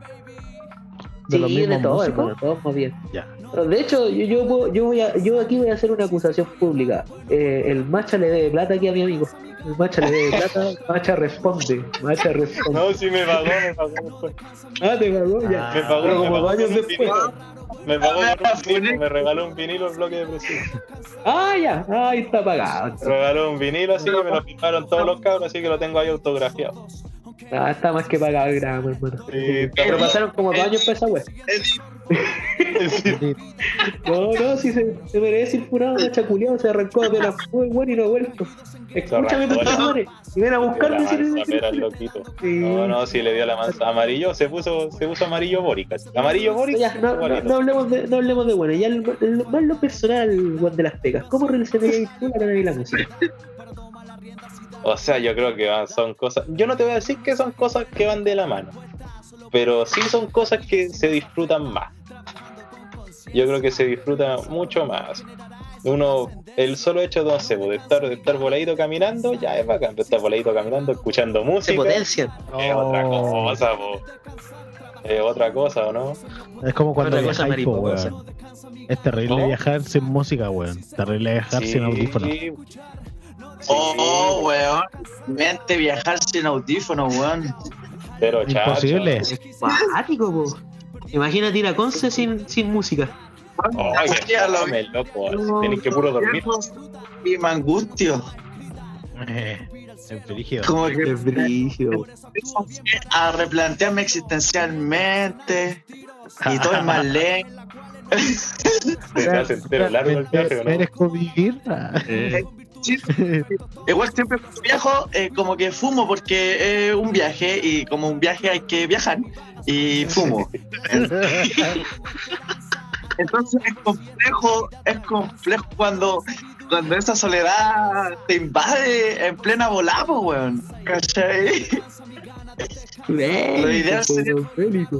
de los sí, de todo, músicos. hermano, todos más bien. Ya. De hecho, yo, yo, puedo- yo, voy a, yo aquí voy a hacer una acusación pública. Eh, el Macha le debe plata aquí a mi amigo. El Macha le debe plata, Macha responde. Macha responde. No, sí me pagó, me pagó después. Ah, te pagó ya. Me pagó, Pero me como pagó años después. Me pagó un vinilo, me regaló un vinilo en bloque depresivo. Ah, ya, ah, ahí está pagado. Me regaló un vinilo así que me lo firmaron todos los cabros, así que lo tengo ahí autografiado. Ah, está más que pagado el gramo, hermano. Sí, Pero pasaron como dos años para esa. No, no, si se, se merece ir furado, machaculeado, se arrancó de la muy bueno y no ha vuelto. Escúchame, la- compadre. Y ven a buscarme La si al loquito. Sí. No, no, si le dio la mansa. Amarillo, se puso, se puso amarillo Boric. Amarillo Boric. Ya, no, no, igualito. no hablemos de, no hablemos de bueno, ya el- el- más lo personal, Juan de las Pegas. ¿Cómo relacionarías tú la la música? O sea, yo creo que van- son cosas. Yo no te voy a decir que son cosas que van de la mano, pero sí son cosas que se disfrutan más. Yo creo que se disfruta mucho más. Uno, el solo hecho de, no sé, de estar, de estar voladito caminando, ya es bacán. De estar voladito caminando, escuchando Se música. potencian. Es otra Oh. cosa, po. Es otra cosa, ¿o no? Es como cuando Otra cosa viajáis, po, weón. Es terrible ¿Cómo? viajar sin música, weón. Terrible viajar sin audífonos. Sí. Oh, weón. Mente viajar sin audífono, weón. Pero chacho. Imposible. Es cuático, po. Imagínate ir a Conce sin, sin música. Ya lo- dame, loco. así, Tenés que puro dormir. Y me angustio. Eh, es. Como que Es a replantearme existencialmente. Y todo es más lento. Se hace entero largo el viaje, ¿o ¿no? ¿Eres convivir? Ah. Igual siempre viajo, eh, como que fumo porque es un viaje y como un viaje hay que viajar y fumo. Entonces es complejo, es complejo cuando, cuando esa soledad te invade en plena volada, weón. ¿Cachai? Lo ideal sería,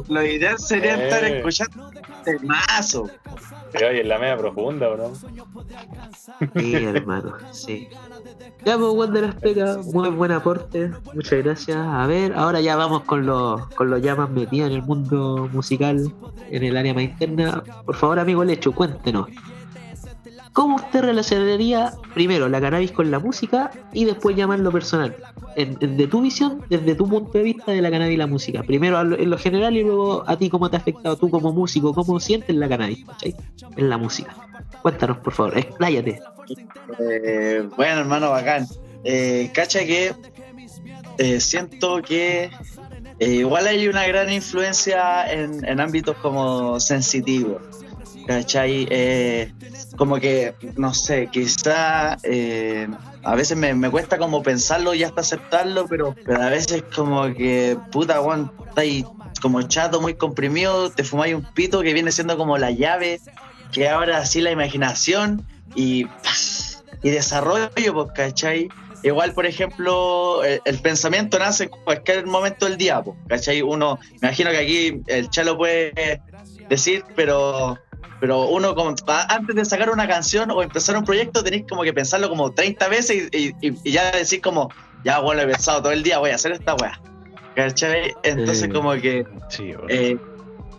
lo ideal sería estar escuchando el mazo. Pero oye, en la media profunda, ¿o no? Sí, hermano, sí. Ya, pues, Juan de las Pegas, muy buen aporte, muchas gracias. A ver, ahora ya vamos con los, con los ya más metidos en el mundo musical, en el área más interna. Por favor, amigo Lecho, cuéntenos. ¿Cómo usted relacionaría primero la cannabis con la música y después llamarlo personal? En, en- de tu visión, desde tu punto de vista de la cannabis y la música. Primero en lo general y luego a ti cómo te ha afectado tú como músico, cómo sientes la cannabis, ¿cachai? En la música. Cuéntanos, por favor, expláyate. Eh, bueno, hermano, bacán. Eh, cacha que eh, siento que eh, igual hay una gran influencia en, en ámbitos como sensitivos. ¿Cachai? Eh, como que, no sé, quizá eh, a veces me, me cuesta como pensarlo y hasta aceptarlo, pero, pero a veces como que, puta, Juan, ahí como chato, muy comprimido, te fumáis un pito que viene siendo como la llave que ahora así la imaginación y, y desarrollo, pues, ¿cachai? Igual, por ejemplo, el, pensamiento nace en cualquier momento del día, pues, ¿cachai? Uno, imagino que aquí el Chalo puede decir, pero pero uno como, antes de sacar una canción o empezar un proyecto tenéis como que pensarlo como 30 veces y, y- y ya decir como, ya bueno, he pensado todo el día, voy a hacer esta weá. ¿Cachai? Entonces como que Sí, eh,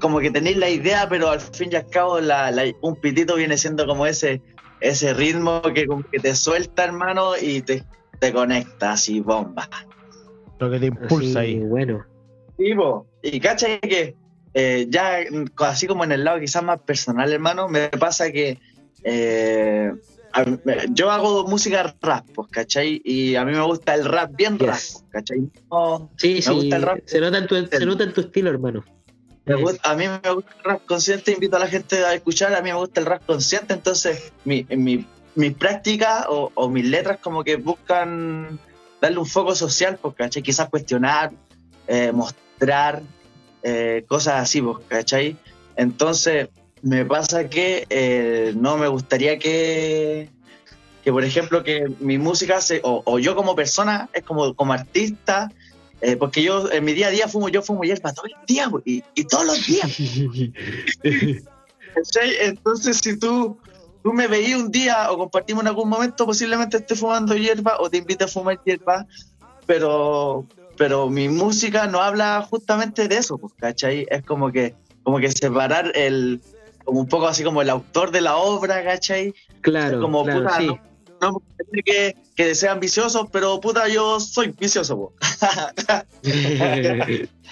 como que tenéis la idea, pero al fin y al cabo la- la- un pitito viene siendo como ese, ese ritmo que, como que te suelta, hermano, y te, te conecta así, bomba. Lo que te impulsa Así, ahí. Bueno. Sí, po. Y cacha que eh, ya así como en el lado quizás más personal, hermano, me pasa que eh, yo hago música rap, pues, ¿cachai? Y a mí me gusta el rap bien rap, Yes. pues, ¿cachai? No, Sí, Me sí, gusta el rap. se nota, en tu, se nota en tu estilo, hermano. me gusta- a mí me gusta el rap consciente, invito a la gente a escuchar, a mí me gusta el rap consciente, entonces mi, mi, mis prácticas o, o mis letras como que buscan darle un foco social, pues, ¿cachai? Quizás cuestionar, eh, mostrar, eh, cosas así, pues, ¿cachai? Entonces, me pasa que eh, no me gustaría que, que, por ejemplo, que mi música, se, o, o yo como persona, es como, como artista, eh, porque yo en mi día a día fumo, yo fumo hierba todo el día, pues, y, y todos los días. ¿cachai? Entonces, si tú, tú me veías un día o compartimos en algún momento, posiblemente esté fumando hierba o te invite a fumar hierba, pero, pero mi música no habla justamente de eso, pues, ¿cachai? Es como que, como que separar el, como un poco así como el autor de la obra, ¿cachai? Claro, como claro, puta, sí. no, que, que sea ambicioso, pero puta, yo soy vicioso, está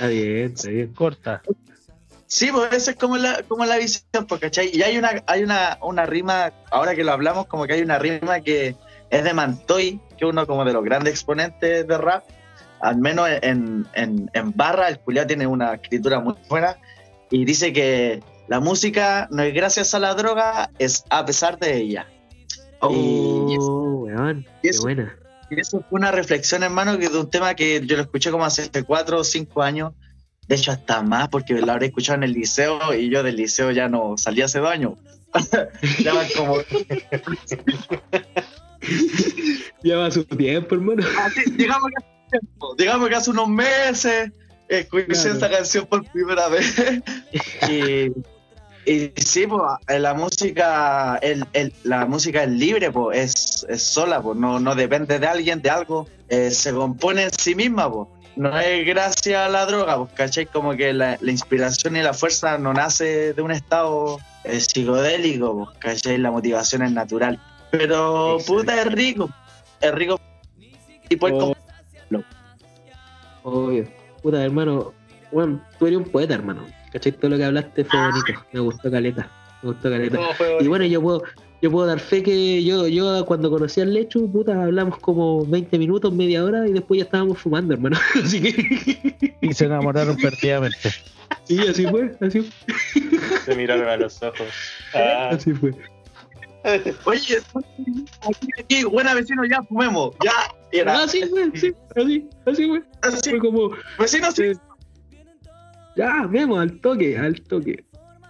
bien, está bien. Corta. Sí, pues esa es como la, como la visión, pues, ¿cachai? Y hay una, hay una, una rima, ahora que lo hablamos, como que hay una rima que es de Mantoy, que es uno como de los grandes exponentes de rap, al menos en, en, en barra, el culiao tiene una escritura muy buena, y dice que, La música no es gracias a la droga, es a pesar de ella. Y eso- Oh, weón, qué eso- buena. y eso fue una reflexión, hermano, que de un tema que yo lo escuché como hace cuatro o cinco años. De hecho, hasta más, porque lo habré escuchado en el liceo y yo del liceo ya no salí hace dos años. ya como. Ya va su tiempo, hermano. Así, digamos, que tiempo, digamos que hace unos meses escuché Claro. esta canción por primera vez. y, y sí, pues, la música, el, el- la música es libre, pues, es, es sola, pues, no, no depende de alguien, de algo, eh, se compone en sí misma, pues. No es gracias a la droga, pues, ¿cachai? Como que la, la inspiración y la fuerza no nace de un estado eh, psicodélico, pues, ¿cachai? La motivación es natural. Pero, puta, es rico. Es rico. Y pues, Oh. Obvio. Puta, hermano. Bueno, tú eres un poeta, hermano. ¿Cachai? Todo lo que hablaste fue bonito. Me gustó caleta. Me gustó caleta. Y bueno, yo puedo, yo puedo dar fe que yo, yo cuando conocí al Lechu, puta, hablamos como 20 minutos, media hora y después ya estábamos fumando, hermano. Así que. Y se enamoraron perdidamente. Sí, así fue, así fue. Se miraron a los ojos. Ah, Así fue. Oye, aquí, aquí, buena vecino, ya fumemos, ya. Y era, Así fue, sí, así, así fue. así, Fue como, vecino, sí. ya, vemos, al toque, al toque.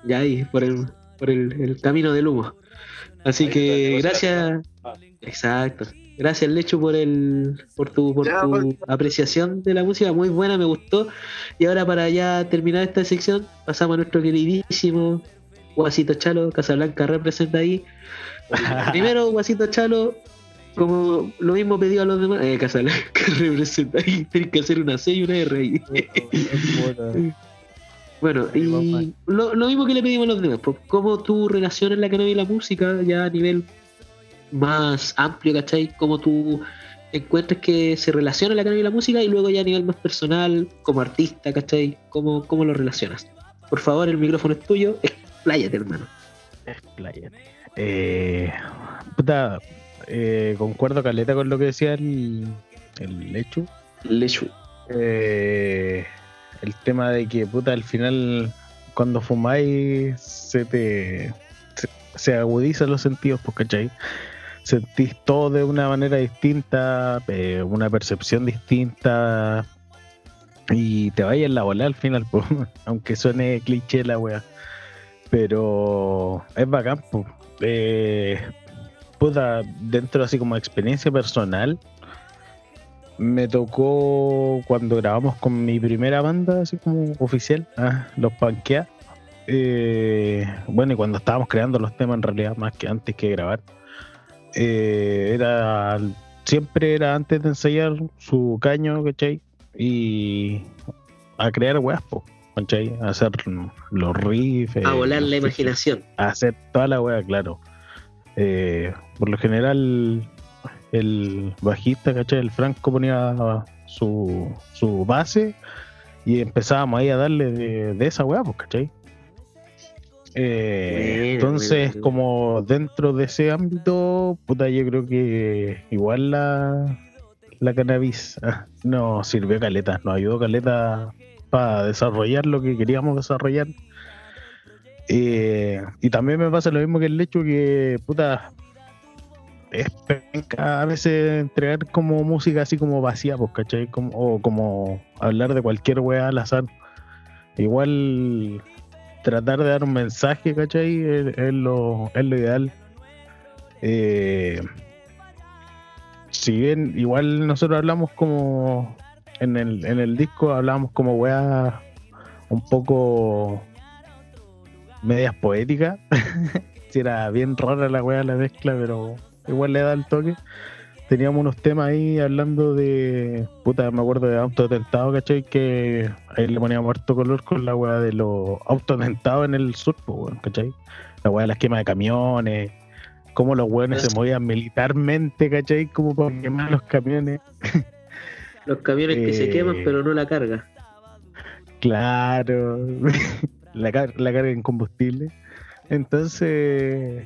Ya ahí, por el, por el, el camino del humo. Así Ahí que gracias. Ah. Exacto. Gracias, Lecho, por el, por tu, por Ya, tu pues. apreciación de la música, muy buena, me gustó. Y ahora para ya terminar esta sección, pasamos a nuestro queridísimo Guasito Chalo, Casablanca representa ahí. Primero, Guasito Chalo, como lo mismo pedido a los demás, eh, Casablanca representa ahí, tienes que hacer una C y una R ahí. Bueno, y lo, lo mismo que le pedimos a los demás, pues, cómo tú relacionas la cannabis y la música ya a nivel más amplio, ¿cachai? Cómo tú encuentras que se relaciona la cannabis y la música y luego ya a nivel más personal, como artista, ¿cachai? ¿Cómo, cómo lo relacionas? Por favor, el micrófono es tuyo, expláyate, hermano. Expláyate. Eh, puta, eh, concuerdo caleta con lo que decía el, el Lechu. Lechu. Eh, el tema de que, puta, al final, cuando fumáis, se te. Se, se agudizan los sentidos, pues, ¿cachai? Sentís todo de una manera distinta, eh, una percepción distinta. Y te vayas en la bola al final, pues, aunque suene cliché la wea. Pero es bacán, pues. Eh, puta, dentro así como experiencia personal, me tocó cuando grabamos con mi primera banda, así como oficial, ah, los Panquea. Eh, bueno, y cuando estábamos creando los temas, en realidad, más que antes que grabar, eh, era siempre era antes de ensayar su caño, ¿cachai? Y a crear weas, ¿cachai? A hacer los riffs. A eh, volar la imaginación. a hacer toda la wea, claro. Eh, por lo general, el bajista, ¿cachai? El Franco ponía su, su base y empezábamos ahí a darle de, de esa wea, pues, ¿cachai? Eh, entonces, como dentro de ese ámbito, puta, yo creo que igual la, la cannabis ah, nos sirvió caleta, nos ayudó caleta para desarrollar lo que queríamos desarrollar. Eh, y también me pasa lo mismo que el hecho que, puta, es penca a veces entregar como música así como vacía, pues, ¿cachai? Como, o como hablar de cualquier weá al azar. Igual tratar de dar un mensaje, ¿cachai? Es, lo, es lo ideal. Eh, si bien igual nosotros hablamos como en el, en el disco hablamos como weá un poco medias poéticas. si era bien rara la weá la mezcla, pero igual le da el toque. Teníamos unos temas ahí hablando de. Puta, me acuerdo de autotentado, ¿cachai? Que ahí le poníamos harto color con la weá de los autotentados en el sur, pues, ¿cachai? La weá de las quemas de camiones, cómo los weones se movían militarmente, ¿cachai? Como para quemar los camiones. Los camiones que se queman pero no la carga. Claro, la, car- la carga en combustible. Entonces,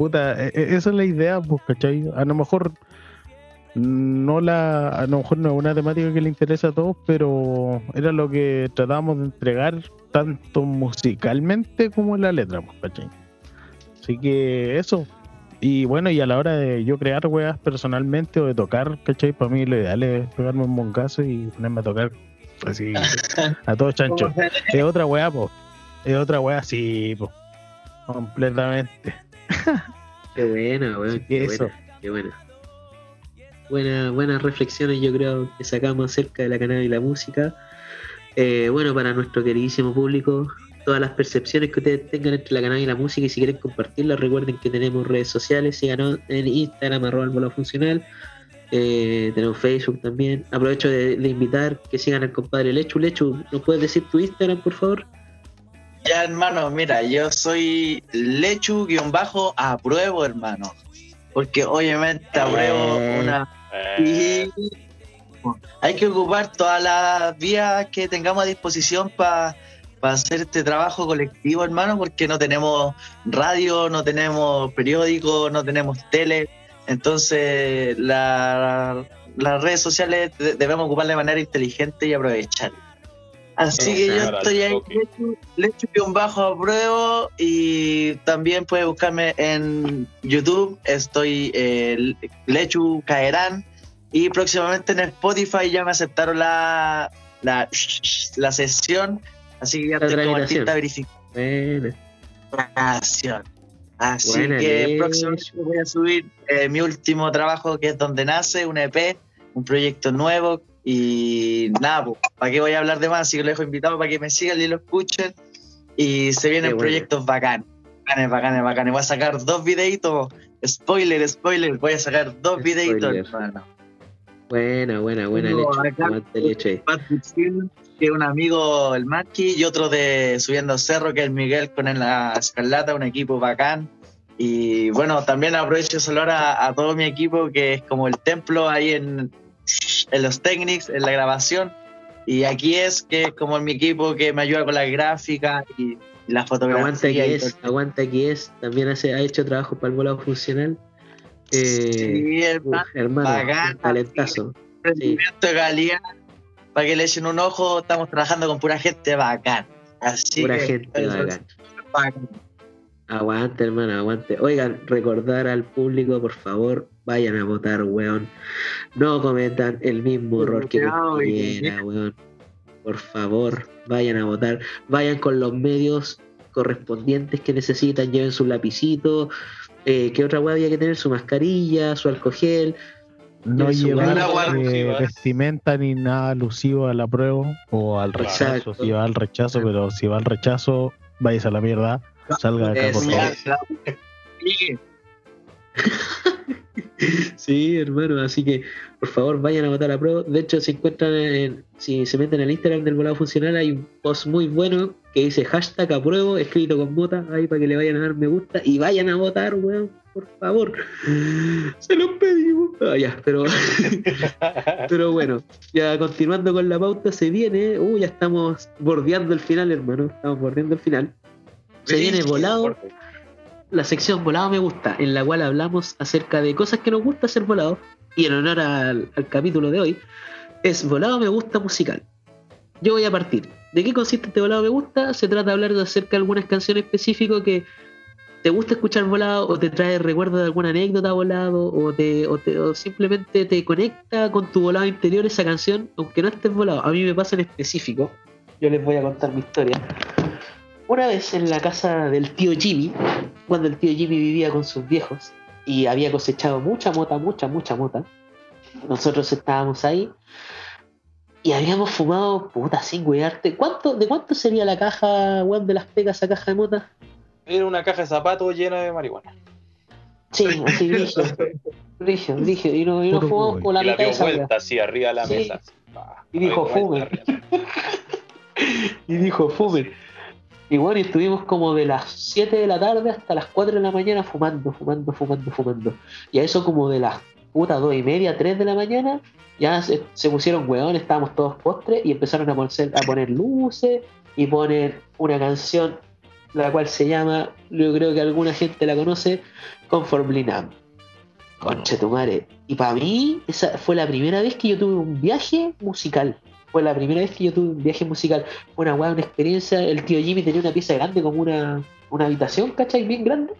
puta, e- e- esa es la idea, pues, ¿cachai? A lo mejor no la, a lo mejor no es una temática que le interesa a todos, pero era lo que tratábamos de entregar tanto musicalmente como en la letra, pues, ¿cachai? Así que eso. Y bueno, y a la hora de yo crear weas personalmente o de tocar, ¿cachai? Para mí lo ideal es pegarme un moncazo y ponerme a tocar así a todo chancho. Es otra wea, po. Es otra wea así, po. Completamente. Qué buena, weón. Que Qué eso. buena, qué buena. Buena- buenas reflexiones yo creo que sacamos acerca de la canal y la música. Eh, bueno, para nuestro queridísimo público, todas las percepciones que ustedes tengan entre la canal y la música y si quieren compartirlas, recuerden que tenemos redes sociales, síganos en Instagram, arroba el funcional. Eh, tenemos Facebook también. Aprovecho de, de invitar que sigan al compadre Lechu. Lechu, ¿nos puedes decir tu Instagram, por favor? Ya, hermano, mira, yo soy Lechu-apruebo, hermano. Porque obviamente apruebo Eh. una. Y hay que ocupar todas las vías que tengamos a disposición para hacer este trabajo colectivo, hermano, porque no tenemos radio, no tenemos periódico, no tenemos tele. Entonces, la- las redes sociales de- debemos ocuparlas de manera inteligente y aprovechar. Así que yo estoy ahí, Lechu- Lechu un bajo a prueba y también puede buscarme en YouTube, estoy eh, Lechu Caerán y próximamente en Spotify ya me aceptaron la, la, la sesión, así que ya La estoy como artista verificación. Así Buena, que próximamente voy a subir eh, mi último trabajo que es Donde Nace, un EP, un proyecto nuevo. Y nada, pues, ¿para qué voy a hablar de más? Así que lo dejo invitado para que me sigan y lo escuchen y se vienen bueno. proyectos bacanes, bacanes, bacanes, bacanes. Voy a sacar dos videitos, spoiler, spoiler, voy a sacar dos videitos, hermano. buena, buena, buena, acá- Leche. Que es un amigo el Marqui, y otro de Subiendo Cerro, que es el Miguel con la Escarlata, un equipo bacán. Y bueno, también aprovecho de saludar a, a todo mi equipo, que es como el templo ahí en, en los Technics, en la grabación. Y aquí es, que es como mi equipo que me ayuda con la gráfica y, la fotografía. Aguanta que todo. es, aguanta que es. También hace, ha hecho trabajo para el volado funcional. Eh, Sí, hermano, uf, hermano, bacán, un talentazo. rendimiento de calidad. Para que le echen un ojo, estamos trabajando con pura gente bacán. Así Pura que, gente eso es bacán. bacán. Aguante, hermano, aguante. Oigan, recordar al público, por favor, vayan a votar, weón. No cometan el mismo error que cualquiera, weón. Por favor, vayan a votar. Vayan con los medios correspondientes que necesitan. Lleven su lapicito. Eh, ¿Qué otra weá había que tener? Su mascarilla, su alcohol. No llevar eh, vestimenta ni nada alusivo a la prueba o al rechazo. Exacto. Si va al rechazo, pero si va al rechazo, vayas a la mierda. Salga de acá, por favor. Sí, hermano, así que por favor vayan a votar a prueba. De hecho, si encuentran, en- si se meten al Instagram del volado funcional, hay un post muy bueno que dice hashtag apruebo, escrito con bota, ahí para que le vayan a dar me gusta y vayan a votar, weón, por favor. Se los pedimos. Ah, ya, pero, pero bueno, ya continuando con la pauta, se viene, uh, ya estamos bordeando el final, hermano, estamos bordeando el final. Se viene volado la sección Volado me gusta, en la cual hablamos acerca de cosas que nos gusta hacer volado. Y en honor al, capítulo de hoy, es Volado me gusta musical. Yo voy a partir. ¿De qué consiste este Volado me gusta? Se trata de hablar acerca de algunas canciones específicas que te gusta escuchar volado o te trae recuerdo de alguna anécdota volado o, o, te- o simplemente te conecta con tu volado interior esa canción, aunque no estés volado. A mí me pasa en específico. Yo les voy a contar mi historia. Una vez en la casa del tío Jimmy, cuando el tío Jimmy vivía con sus viejos y había cosechado mucha mota, mucha, mucha mota, nosotros estábamos ahí y habíamos fumado, puta, sin cuidarte. ¿Cuánto, ¿De cuánto sería la caja, weón, de las pegas, esa caja de mota? Era una caja de zapatos llena de marihuana. Sí, así rígido, rígido, rígido. Y, no, y nos Puro fumamos por la y la mitad de dio vuelta así arriba de la Sí. mesa. Y dijo, la dio vuelta "Fumen". arriba. y dijo fumen. Y bueno, y estuvimos como de las 7 de la tarde hasta las 4 de la mañana fumando, fumando, fumando, fumando. Y a eso como de las puta 2 y media, 3 de la mañana, ya se, pusieron hueones, estábamos todos postres y empezaron a poner, a poner luces y poner una canción la cual se llama, yo creo que alguna gente la conoce, Comfortably Numb. Concha tu madre. Y para mí, esa fue la primera vez que yo tuve un viaje musical. Fue la primera vez que yo tuve un viaje musical. Fue una weá, una experiencia. El tío Jimmy tenía una pieza grande, como una, una habitación, ¿cachai? Bien grande.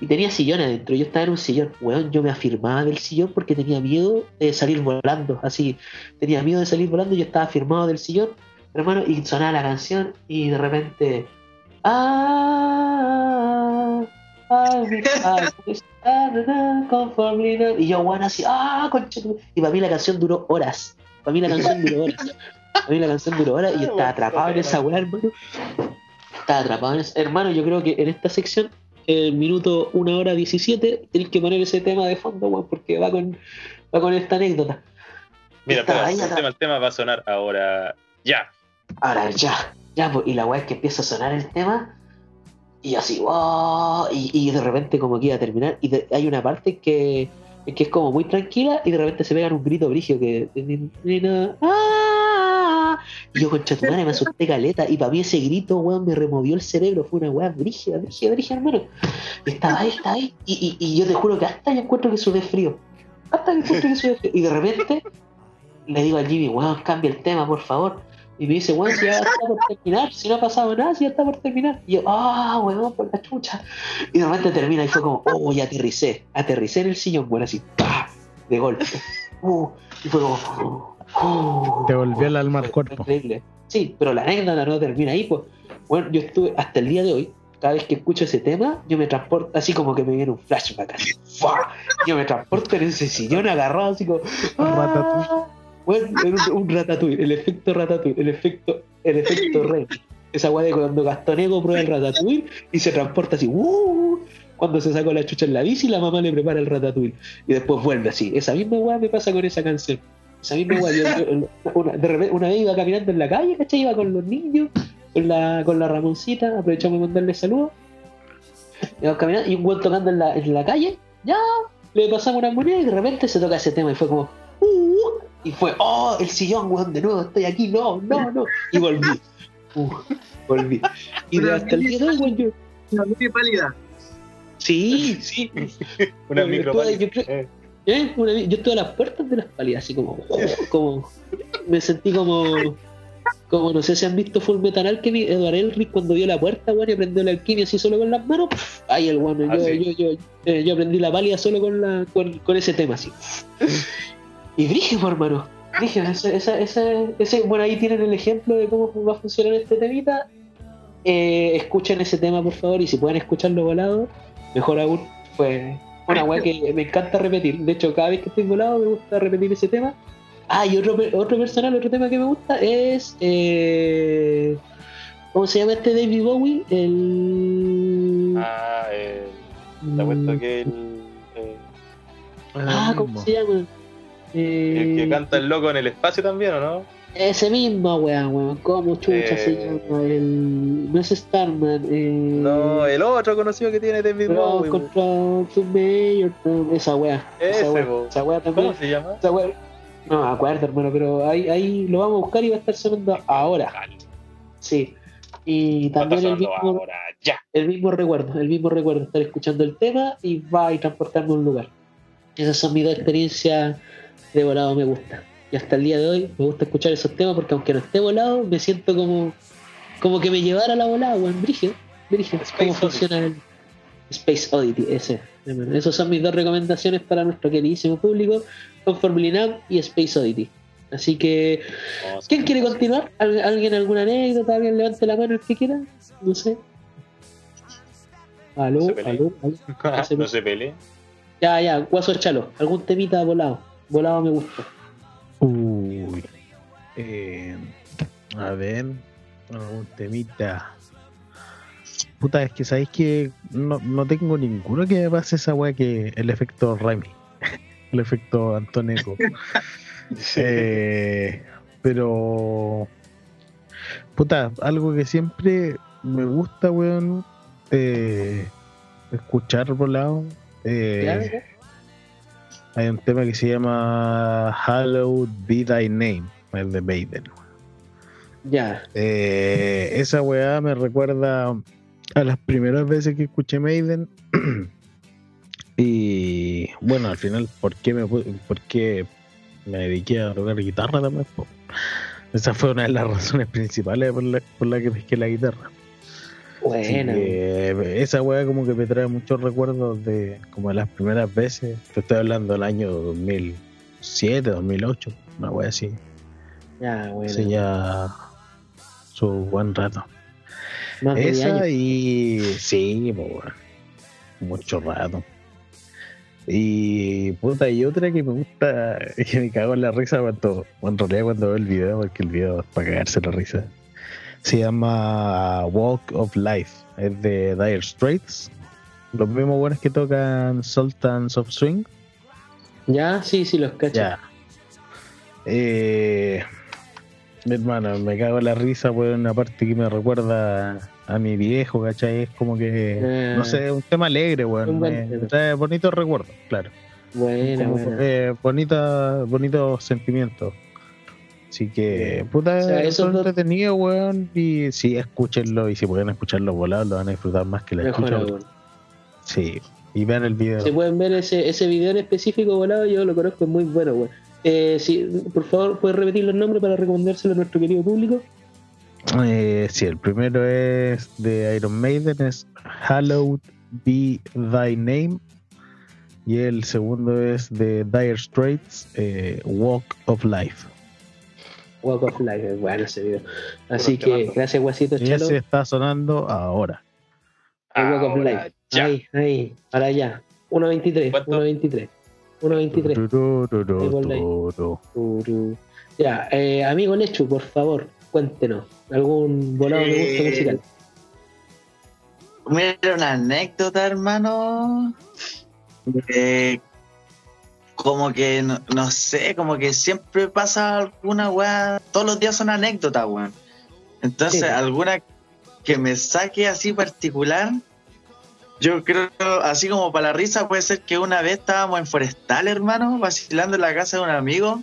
Y tenía sillón adentro. Yo estaba en un sillón. Weón, yo me afirmaba del sillón porque tenía miedo de salir volando. Así, tenía miedo de salir volando. Yo estaba afirmado del sillón, hermano, y sonaba la canción. Y de repente. Ah, ah. Y yo, weón, así, ah, concha tu-". Y para mí la canción duró horas. Para mí la canción duró horas. Para mí la canción duró horas y estaba atrapado en esa weá, hermano. Estaba atrapado en esa. Hermano, yo creo que en esta sección, el minuto 1 hora 17, tenéis que poner ese tema de fondo, weón, porque va con, va con esta anécdota. Mira, ahí el tema, el tema va a sonar ahora. Ya. Ahora ya, ya, pues, y la weá es que empieza a sonar el tema y así, wow, y, y de repente como que iba a terminar y de- hay una parte que, que es como muy tranquila y de repente se pegan un grito brigio que... ¡Ah! Y yo con chatumare me asusté caleta y para mí ese grito, weón, me removió el cerebro, fue una weá brígida, brígida, brígida, hermano. Estaba ahí, estaba ahí, y, y, y yo te juro que hasta yo encuentro que sudé frío, hasta que encuentro que sudé frío, y de repente le digo al Jimmy, weón, cambia el tema, por favor. Y me dice, weón, si ya está por terminar, si no ha pasado nada, si ya está por terminar. Y yo, ah, weón, por la chucha. Y de repente termina y fue como, oh, y aterricé. Aterricé en el sillón, weón, así, ¡pah! de golpe. Uh, y fue como, oh, Te volvió el alma al cuerpo. Increíble. Sí, pero la anécdota no termina ahí, pues. Bueno, yo estuve hasta el día de hoy, cada vez que escucho ese tema, yo me transporto, así como que me viene un flashback, así, ¡fua! Yo me transporto en ese sillón agarrado, así como, ¡ah! Bueno, un, un ratatouille, el efecto ratatouille, el efecto, el efecto rey. Esa weá de cuando Gastonego prueba el ratatouille y se transporta así, ¡uh! Cuando se sacó la chucha en la bici, la mamá le prepara el ratatouille. Y después vuelve así. Esa misma weá me pasa con esa canción. Esa misma weá. una, de repente, una vez iba caminando en la calle, ¿cachai? Iba con los niños, con la, con la Ramoncita, aprovechamos de mandarle saludos. Íbamos caminando y un weón tocando en la, en la calle, ya, le pasamos una moneda y de repente se toca ese tema y fue como, ¡uh! Y fue, oh, el sillón, weón, de nuevo, estoy aquí, no, no, no. Y volví. Uh, volví. Y de hasta el día de hoy, weón, yo. Una muy pálida. Sí, sí. Una micro estuve- yo creo- ¿eh? Una vi- yo estuve a las puertas de las pálidas, así como, como. Me sentí como. Como no sé si han visto Full Metal Alchemy, Edward Elric cuando dio la puerta, weón, y aprendió la alquimia así solo con las manos. Ahí el weón, Ah, yo, sí. yo, yo, eh, yo aprendí la pálida solo con la con, con ese tema así. Y pues, hermano. Brigio, ese, esa, esa- ese, bueno, ahí tienen el ejemplo de cómo va a funcionar este temita. Eh, escuchen ese tema, por favor, y si pueden escucharlo volado, mejor aún. Fue una weá que me encanta repetir. De hecho, cada vez que estoy volado me gusta repetir ese tema. Ah, y otro, otro personal, otro tema que me gusta es. Eh, ¿Cómo se llama este David Bowie? El. Ah, eh, te apuesto que el, eh, Ah, ¿cómo se llama? Eh, el que canta el loco en el espacio también, ¿o no? Ese mismo, weón, weón. ¿Cómo chucha se Eh. llama? El. No es Starman. Eh, No, el otro conocido que tiene David Bowie. contra Mayor, esa wea. Ese, esa wea, po. esa wea también. ¿Cómo se llama? Esa wea- No me acuerdo, hermano, pero ahí, ahí lo vamos a buscar y va a estar sonando ahora. Sí. Y también el mismo, ahora, ya. el mismo recuerdo, el mismo recuerdo, estar escuchando el tema y va y transportarme a un lugar. Esas son mis dos experiencias de volado, me gusta. Y hasta el día de hoy me gusta escuchar esos temas porque aunque no esté volado, me siento como, como que me llevara la volada, weón, brígido, brígido. Space ¿Cómo funciona el Space Oddity? Ese. Esas son mis dos recomendaciones para nuestro queridísimo público, Conformably Now y Space Oddity. Así que. ¿quién quiere continuar? ¿Al- ¿Alguien alguna anécdota? ¿Alguien levante la mano el que quiera? No sé. Aló, No se aló, aló. no se pelee. Ya, ya, Guaso Chalo. ¿Algún temita volado? Volado me gusta. Uy. Eh, a ver. Algún temita. Puta, es que sabéis que no, no tengo ninguno que me pase esa weá que el efecto Remy. el efecto Antoneco. Eh, pero. Puta, algo que siempre me gusta, weón. eh, escuchar por lado. eh. Hay un tema que se llama Hallowed Be Thy Name, el de Maiden. Ya. Eh, esa weá me recuerda a las primeras veces que escuché Maiden. y bueno, al final, ¿por qué me, por qué me dediqué a tocar guitarra también? Esa fue una de las razones principales por la, por la que pesqué la guitarra. Que, esa weá como que me trae muchos recuerdos de como de las primeras veces. Te estoy hablando del año 2007, 2008, una weá así. Ya, bueno. Hace ya su buen rato. Más de 10 Esa y sí, pues. Mucho rato. Y puta, y otra que me gusta, que me cago en la risa cuando, en realidad cuando veo el video, porque el video es para cagarse la risa. Se llama Walk of Life, es de Dire Straits. Los mismos buenos que tocan Sultans of Swing. Ya, sí, sí, los cacho. Ya. Eh, mi hermano, me cago en la risa por una parte que me recuerda a mi viejo, ¿cachai? Es como que, Eh. no sé, un tema alegre, weón. Un buen Me, tema. me trae bonitos recuerdos, claro. Buena, buena. eh, bonita, bonitos sentimientos. Así que, puta, O sea, son entretenidos, weón. Y sí, escúchenlo. Y si pueden escucharlo volado, lo van a disfrutar más que la Mejor escucha. aún. Sí, y vean el video. Si pueden ver ese, ese video en específico volado, yo lo conozco, es muy bueno, weón. Eh, si, por favor, ¿puedes repetir los nombres para recomendárselo a nuestro querido público? Eh, sí, el primero es de Iron Maiden, es Hallowed Be Thy Name. Y el segundo es de Dire Straits, eh, Walk of Life. Walk of Life, es bueno ese video. Así que, gracias, Guasito Y Chalo. ese está sonando ahora. El Walk of Life. ya. Ahí, ahí, para allá. 1.23, ¿Cuánto? 1.23. 1.23. Turururu, Ahí por ahí. turu. Uru. Ya, eh, amigo Lechu, por favor, cuéntenos. ¿Algún volado de gusto Eh, musical? Mira, una anécdota, hermano. Eh, como que, no, no sé, como que siempre pasa alguna weá. Todos los días son anécdotas, weón. Entonces, Sí. alguna que me saque así particular. Yo creo, así como para la risa, puede ser que una vez estábamos en Forestal, hermano, vacilando en la casa de un amigo.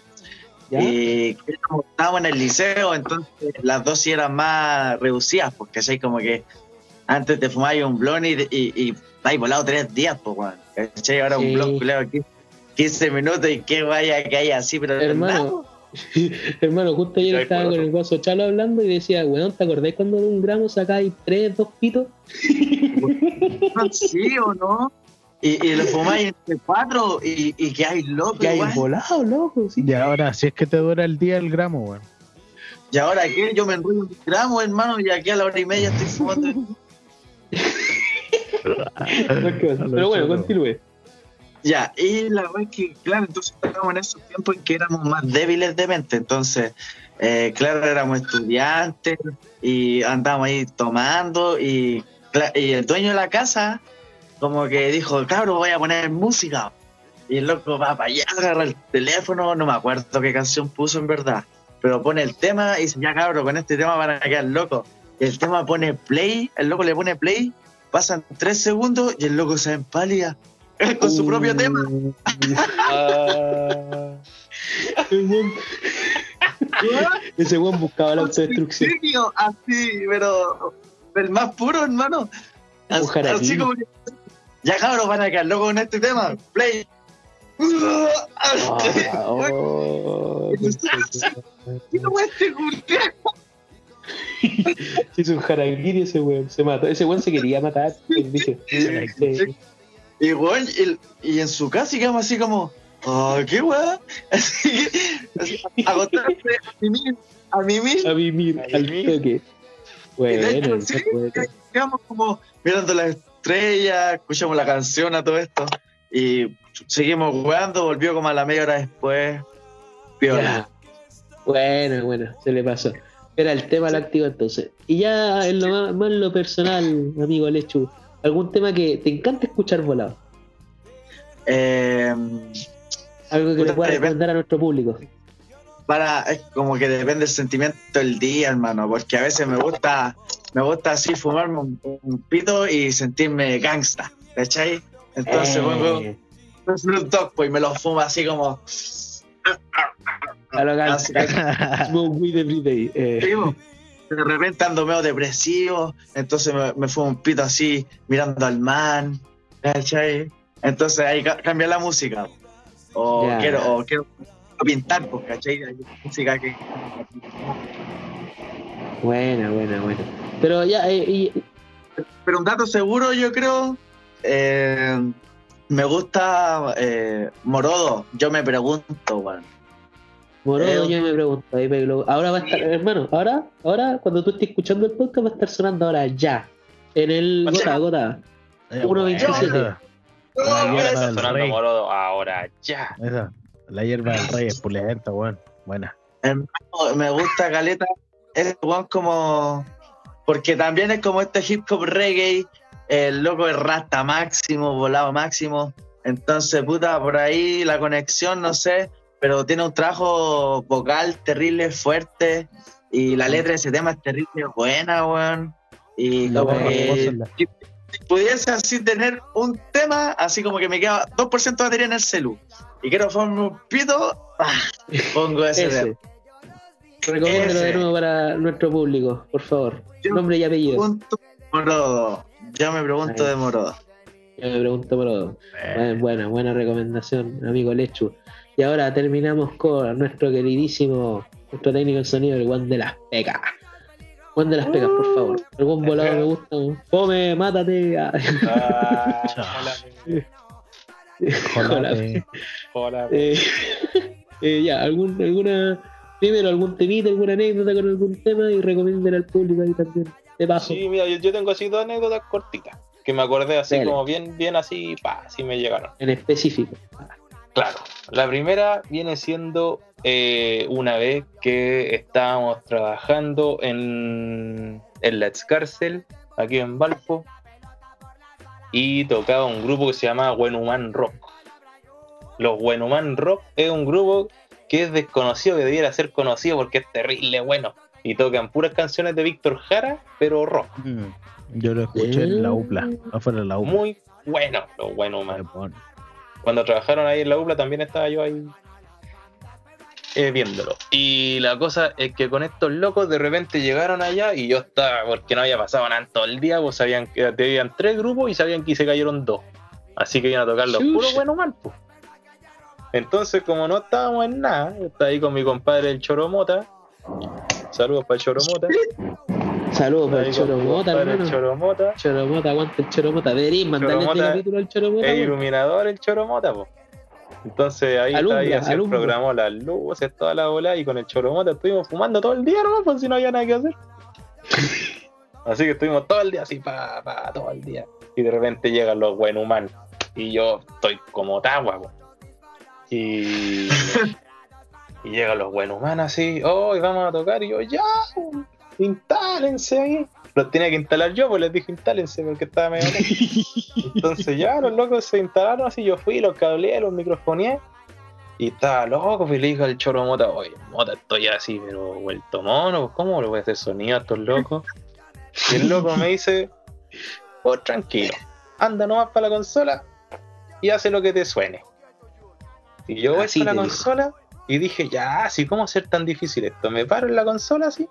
¿Ya? Y estábamos en el liceo, entonces las dosis eran más reducidas, porque así como que antes te fumabas un blon y, y, y estáis volado tres días, pues, weón. Ahora Sí. un blon culeado aquí, 15 minutos y que vaya que haya así, pero Hermano, hermano, justo ayer estaba con el guaso Chalo hablando y decía, weón, ¿te acordás cuando de un gramo sacáis tres, dos pitos? ¿no? sí o no. Y, y lo fumáis entre cuatro y, y que hay loco, Que hay volado, loco, sí. Y ahora, si es que te dura el día el gramo, weón. Y ahora que yo me enrollo un gramo, hermano, y aquí a la hora y media estoy fumando. Pero bueno, continúe. Ya, y la verdad es que, claro, entonces estábamos en esos tiempos en que éramos más débiles de mente, entonces, eh, claro, éramos estudiantes y andábamos ahí tomando y, y el dueño de la casa como que dijo, cabrón, voy a poner música. Y el loco va para allá, agarra el teléfono, no me acuerdo qué canción puso en verdad, pero pone el tema y dice, ya cabrón, con este tema van a quedar locos. Y el tema pone play, el loco le pone play, pasan tres segundos y el loco se empalía con su propio tema. Ah, Ese weón buscaba la autodestrucción. Así, pero el más puro, hermano. Así, como que. Ya cabros, van a quedar locos con este tema. Play. Ah, oh, ¿Qué no puede este un jaraguiri ese weón, se mató. Ese weón se quería matar. Dije, sí. Y, weón, y, y en su casa y quedamos así como. Oh, qué weón. Así que. así, Agotarse a mimir. A mimir. A vivir al toque. Y de hecho, Bueno, sí, quedamos como mirando las estrellas, escuchamos la canción a todo esto y seguimos jugando, volvió como a la media hora después. Piola. Ya. Bueno, bueno, se le pasó. Era el tema láctico entonces. Y ya en lo más, más en lo personal, amigo Lechu, algún tema que te encanta escuchar volado. Eh, Algo que le pueda recomendar a nuestro público. para, es como que depende del sentimiento del día, hermano, porque a veces me gusta, me gusta así fumarme un, un pito y sentirme gangsta, ¿cachai? Entonces Eh, pongo un Dogg pues, y me lo fumo así como... a lo gangsta. Smoke weed every day. Eh, Digo, de repente ando medio depresivo, entonces me, me fumo un pito así, mirando al man, ¿cachai? Entonces ahí ca- cambia la música. O quiero, o quiero pintar, pues, ¿cachai? Hay música que. Buena, buena, buena. Pero ya, eh, y- Pero un dato seguro, yo creo. eh, me gusta eh, Morodo. Yo me pregunto, weón. Morodo, Eh, yo me pregunto, ahí me lo- ahora va a estar, hermano, ahora, ahora, cuando tú estés escuchando el podcast, va a estar sonando ahora ya. En el gota, gota. Eh, 1.27. buena. La hierba Está del sonando rey. morodo ahora ya. Esa. La hierba del rey es pulenta, weón. Buena. Hermano, me gusta Caleta. Es weón como. Porque también es como este hip hop reggae. El loco es rasta máximo, volado máximo. Entonces, puta, por ahí la conexión, no sé. Pero tiene un trabajo vocal terrible, fuerte. Y la letra de ese tema es terrible, buena, weón. Y como que. Si si pudiese así tener un tema, así como que me queda 2% de batería en el celu. Y quiero formar un pito, ah, pongo ese, Ese. tema. De nuevo para nuestro público, por favor. Yo- Nombre y apellido. Pregunto Morodo. Yo me pregunto Ahí. de Morodo. Yo me pregunto Morodo. Buena, buena, buena recomendación, amigo Lechu. Y ahora terminamos con nuestro queridísimo, nuestro técnico en sonido, el Juan de las Pecas. Juan de las Pecas, por favor. Algún volado me gusta. Come, mátate. Ah, Ah, hola, hola. eh, eh, ya, algún, alguna. Primero, algún temita, alguna anécdota con algún tema y recomienden al público ahí también. De paso. Sí, mira, yo, yo tengo así dos anécdotas cortitas. Que me acordé así Dale. como bien, bien así, pa, así me llegaron. En específico. Claro. La primera viene siendo eh, una vez que estábamos trabajando en, en la Cárcel, aquí en Valpo, y tocaba un grupo que se llama Huenuman Rock. Los Huenuman Rock es un grupo que es desconocido, que debiera ser conocido porque es terrible bueno. Y tocan puras canciones de Víctor Jara, pero rock. Mm, Yo lo escuché en la UPLA. Afuera de la UPLA. Muy bueno, los bueno. Cuando trabajaron ahí en la UPLA también estaba yo ahí eh, viéndolo. Y la cosa es que con estos locos de repente llegaron allá y yo estaba, porque no había pasado nada todo el día, pues sabían que habían tres grupos y sabían que se cayeron dos. Así que iban a tocar los puros buenos mal, pues. Entonces, como no estábamos en nada, yo estaba ahí con mi compadre el Choromota. Saludos para el Choromota. Saludos para el Choromota, hermano. Choromota. Choromota, aguanta el Choromota. Deberías mandarle este capítulo al Choromota. Es iluminador el Choromota, po. Entonces ahí Alumbra, está ahí, así programó las luces, toda la bola, y con el Choromota estuvimos fumando todo el día, ¿no? Pues si no había nada que hacer. así que estuvimos todo el día así, pa, pa, todo el día. Y de repente llegan los Buenhuman. Y yo estoy como tagua, po. Y, y llegan los Buenhuman así, oh, y vamos a tocar, y yo, ya, instálense ahí. Los tenía que instalar yo, pues les dije instálense porque estaba medio. Entonces ya los locos se instalaron así, yo fui, los cableé, los microfoneé. Y estaba loco, pues le dije al choro Mota, oye, Mota, estoy así, pero vuelto mono, pues ¿cómo le voy a hacer sonido a estos locos? Y el loco me dice, oh, tranquilo, anda nomás para la consola y hace lo que te suene. Y yo voy para la consola y dije, ya, así, ¿cómo hacer tan difícil esto? Me paro en la consola así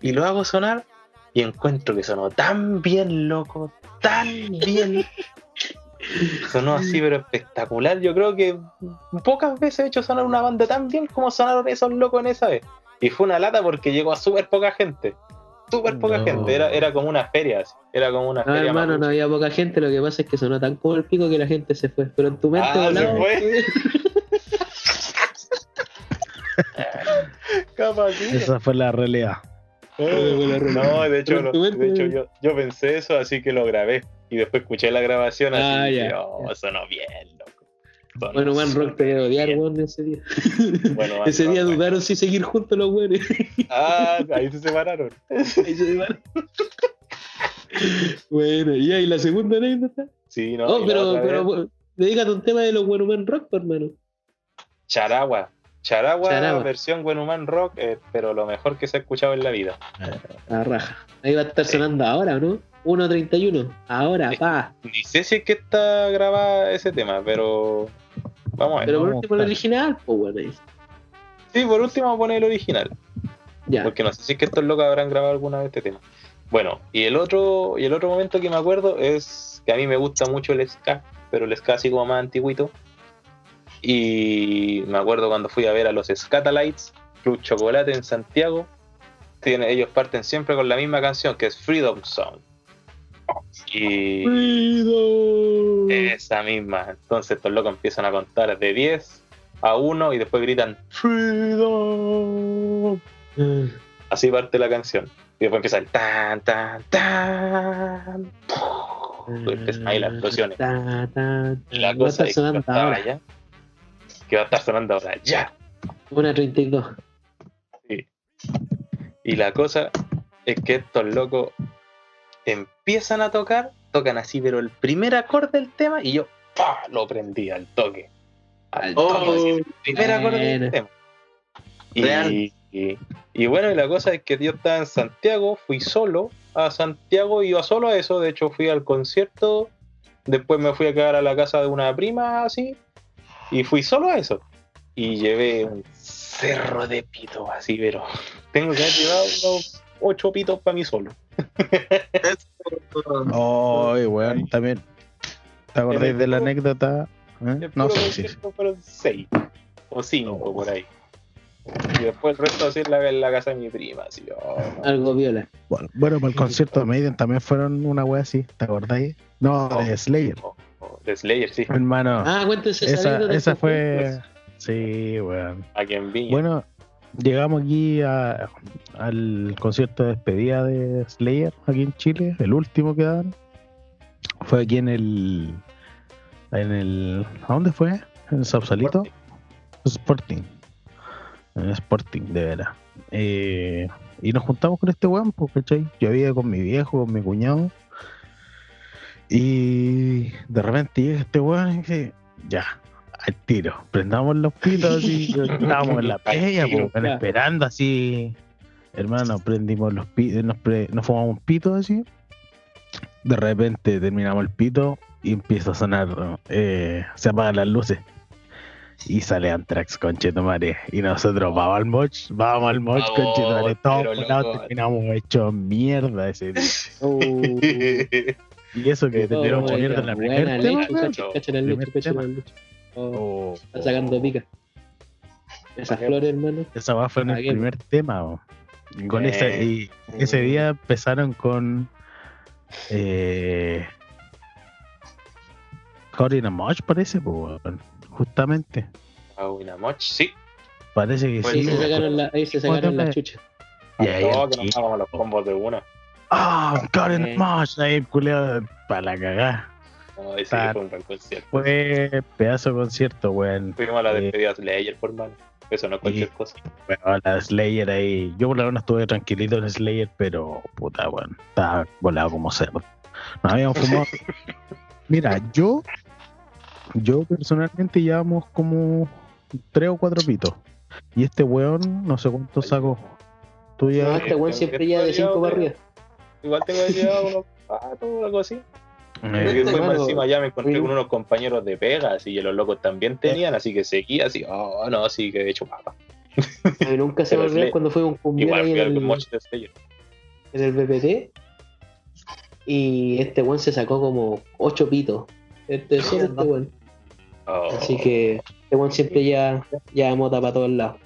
y lo hago sonar y encuentro que sonó tan bien, loco, tan bien. Sonó así, pero espectacular. Yo creo que pocas veces he hecho sonar una banda tan bien como sonaron esos locos en esa vez. Y fue una lata porque llegó a súper poca gente. Súper poca No. gente. Era, era como una feria. así. Era como una No, feria. hermano, no había poca gente, lo que pasa es que sonó tan como el pico que la gente se fue. Pero en tu mente Ah, se fue. Esa fue la realidad. Oh, No, de hecho, de yo, yo pensé eso, así que lo grabé. Y después escuché la grabación así Ah, ya, dije, oh, ya. sonó bien, loco. Sonó Bueno, Man Rock te debe odiar, bien. weón, ese día. Bueno, ese día Rock, dudaron si seguir juntos los weones. Ah, ahí se separaron. Ahí se separaron. bueno, y ahí la segunda anécdota. Sí, no. Oh, pero, pero bueno, dedícate un tema de los buenos Man Rock, hermano. Charagua. Charagua, Charagua. versión Buenuman Rock, eh, pero lo mejor que se ha escuchado en la vida. La raja. Ahí va a estar sonando ahora, ¿no? 1.31. Ahora, pa. Ni sé si es que está grabada ese tema, pero vamos a ver. Pero por último, el original, pues, bueno. Sí, por último vamos a poner el original. Ya. Porque no sé si es que estos locos habrán grabado alguna vez este tema. Bueno, y el otro, y el otro momento que me acuerdo es que a mí me gusta mucho el ska. pero el ska así como más antiguito. Y me acuerdo cuando fui a ver a los Scatalites, Club Chocolate en Santiago. Tiene, ellos parten siempre con la misma canción que es Freedom Song. Y esa misma. Entonces estos locos empiezan a contar de 10 a 1 y después gritan Freedom. Así parte la canción. Y después empieza el tan, tan, tan. Y empiezan ahí las explosiones. Y la cosa es que va a Que va a estar sonando ahora ya. Una 32. Sí. Y la cosa es que estos locos empiezan a tocar, tocan así, pero el primer acorde del tema y yo ¡pa! lo prendí al toque. Al Oh, toque, así, el primer acorde del tema. Y- y bueno, y la cosa es que yo estaba en Santiago, fui solo a Santiago, iba solo a eso, de hecho fui al concierto, después me fui a quedar a la casa de una prima así, y fui solo a eso. Y llevé un cerro de pitos así, pero tengo que haber llevado unos ocho pitos para mí solo. Ay, weón, también. ¿Te acordáis de la anécdota? ¿Eh? No sé si. fueron seis o cinco por ahí. Y después el resto así en la, en la casa de mi prima, así. oh, no. Algo viola. Bueno, bueno, para el concierto de Maiden también fueron una wea así, ¿te acordáis? No, No. de Slayer. Oh, de Slayer, sí. Hermano, Ah, cuéntense esa esa, fue. Sí, weón. Aquí en Viña. Bueno, llegamos aquí a- al concierto de despedida de Slayer aquí en Chile, el último que daban. Fue aquí en el. En el. ¿A dónde fue? ¿En Sausalito? Sporting. En Sporting, de veras. Eh, y nos juntamos con este weón, pues, ¿cachai? Yo había con mi viejo, con mi cuñado. Y de repente llega este weón y dice, ya, al tiro, prendamos los pitos y estábamos en la playa, tiro, pues, claro. esperando así. Hermano, prendimos los pitos, nos, pre- nos fumamos un pito así. De repente terminamos el pito y empieza a sonar, eh, se apagan las luces. Y sale Antrax, conchetumare. Y nosotros vamos al moch, vamos al moch, conchetumare. Todos terminamos hechos mierda ese día. Oh, Y eso que Oh, terminamos oh, mierda en la primera. Oh, Oh, está sacando pica. Esas flores, hermano. Esa va fue en el primer tema. Y con ese, y ese día empezaron con eh, Caught in a Mosh, parece, po, justamente. Una moch, sí. Parece que Pues Ahí sí. se weón. sacaron la, ahí se sacaron la chucha. Y ahí No, que nos los combos de una. Ah, Caught in Eh. a Mosh, ahí culeado para la cagá. No, ese Ta- fue un buen concierto. Fue pedazo de concierto, weón. Fuimos a la Eh, despedida de Slayer, por mano. Eso no es cualquier cosa. Bueno, la Slayer ahí. Yo por la verdad estuve tranquilito en Slayer, pero puta, weón. Estaba volado como cerdo. Nos habíamos fumado. Mira, yo. Yo personalmente llevamos como tres o cuatro pitos. Y este weón, no sé cuánto sacó. Tú No, ya. este weón siempre ya de 5 para arriba. Igual tengo que llevar unos patos o algo así. Y Eh, después más encima ya me encontré con unos compañeros de pega, así que los locos también tenían, así que seguía así, oh no, sí que he hecho papa. A mí nunca se me olvidó cuando fue un fui en el, en BPT. Y este weón se sacó como 8 pitos. Este solo este weón. Oh, Así que este weón siempre ya, ya mota para todos lados.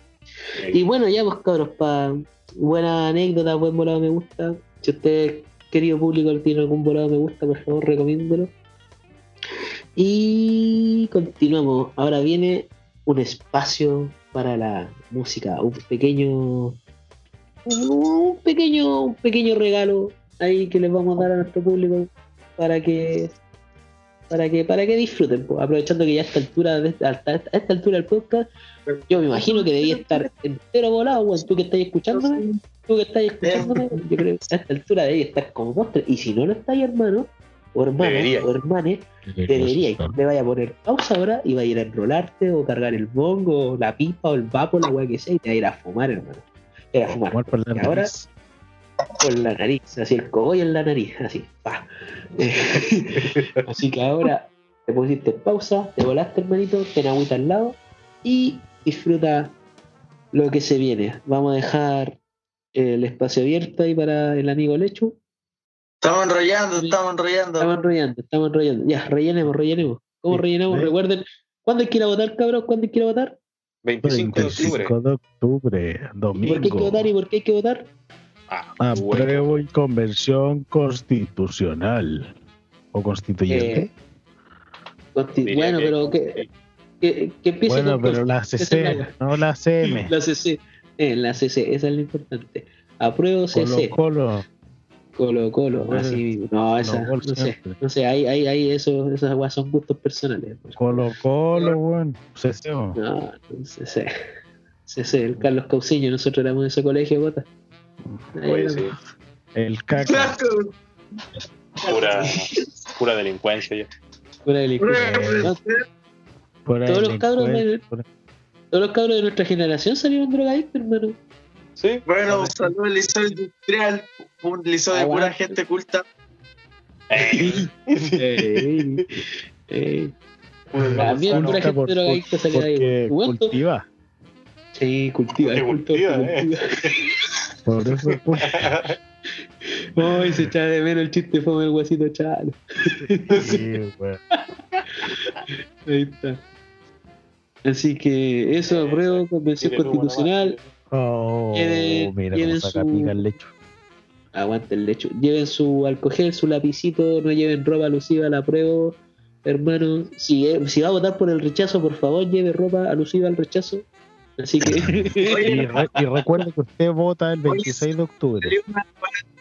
Y bueno, ya pues cabros, para buena anécdota, buen volado me gusta. Si usted, querido público, tiene algún volado me gusta, por favor, recomiéndelo. Y continuamos. Ahora viene un espacio para la música, un pequeño, un pequeño, un pequeño regalo ahí que les vamos a dar a nuestro público para que para que para que disfruten pues, aprovechando que ya a esta altura de esta- a esta, altura del podcast yo me imagino que debía estar entero volado tú que estás escuchándome tú que estás escuchándome yo creo que a esta altura debía estar como postre y si no lo estáis hermano o hermana Debería. o hermane debería le vaya a poner pausa ahora y va a ir a enrolarte o cargar el bongo o la pipa o el vapo la weá que sea y te va a ir a fumar hermano. Te va a fumar. Jugar por la Y ahora. Con la nariz, así el cogollo en la nariz, así, pa. así que ahora te pusiste en pausa, te volaste hermanito, ten agüita al lado y disfruta lo que se viene. Vamos a dejar el espacio abierto ahí para el amigo Lechu. Estamos enrollando, estamos enrollando. Estamos enrollando, estamos enrollando. Ya, rellenemos, rellenemos. ¿Cómo Sí, rellenamos? ve. Recuerden, ¿cuándo hay que ir a votar, cabrón? ¿Cuándo hay que ir a votar? 25 de octubre. 25 de octubre, ¿Y ¿Por qué hay que domingo. votar y por qué hay que votar? Ah, bueno. Apruebo y convención constitucional. ¿O constituyente? Eh, consti- Diría bueno, que- pero que, que, que empiece bueno, con pero la CC, no la CM. La CC. Eh, la CC, esa es lo importante. Apruebo Colo CC. Colo. Colo Colo, Bueno, así mismo. No, esa, no, no sé, no sé, ahí, ahí, ahí eso, esas aguas son gustos personales. hermano. Colo Colo, weón. CC. No, no, CC. CC, el Carlos Cauciño, nosotros éramos de ese colegio, bota. Oye, sí. El caca. Pura, pura delincuencia ya. Pura delincuencia. Todos los cabros de-. Todos los cabros de nuestra generación salieron drogadictos, hermano. Sí, Bueno, un saludo al liceo industrial, un liceo de pura gente culta. Ey, ey. También pura gente drogadicta Porque ahí. Cultiva. Sí, cultiva, cultiva, cultiva. Por eso es cultiva. Ay, se echa de menos el chiste fue el huesito chalo. Sí, weón. Ahí está. Así que eso, apruebo, convención Tiene número constitucional. Oh, Lleve- mira lleven cómo saca su- pica el lecho. Aguante el lecho. Lleven su alcohol, su lapicito, no lleven ropa alusiva, la apruebo. Hermano, si, eh, si va a votar por el rechazo, por favor, lleve ropa alusiva al rechazo. Así que. Y, re- y recuerde que usted vota el 26 de octubre. Salió una,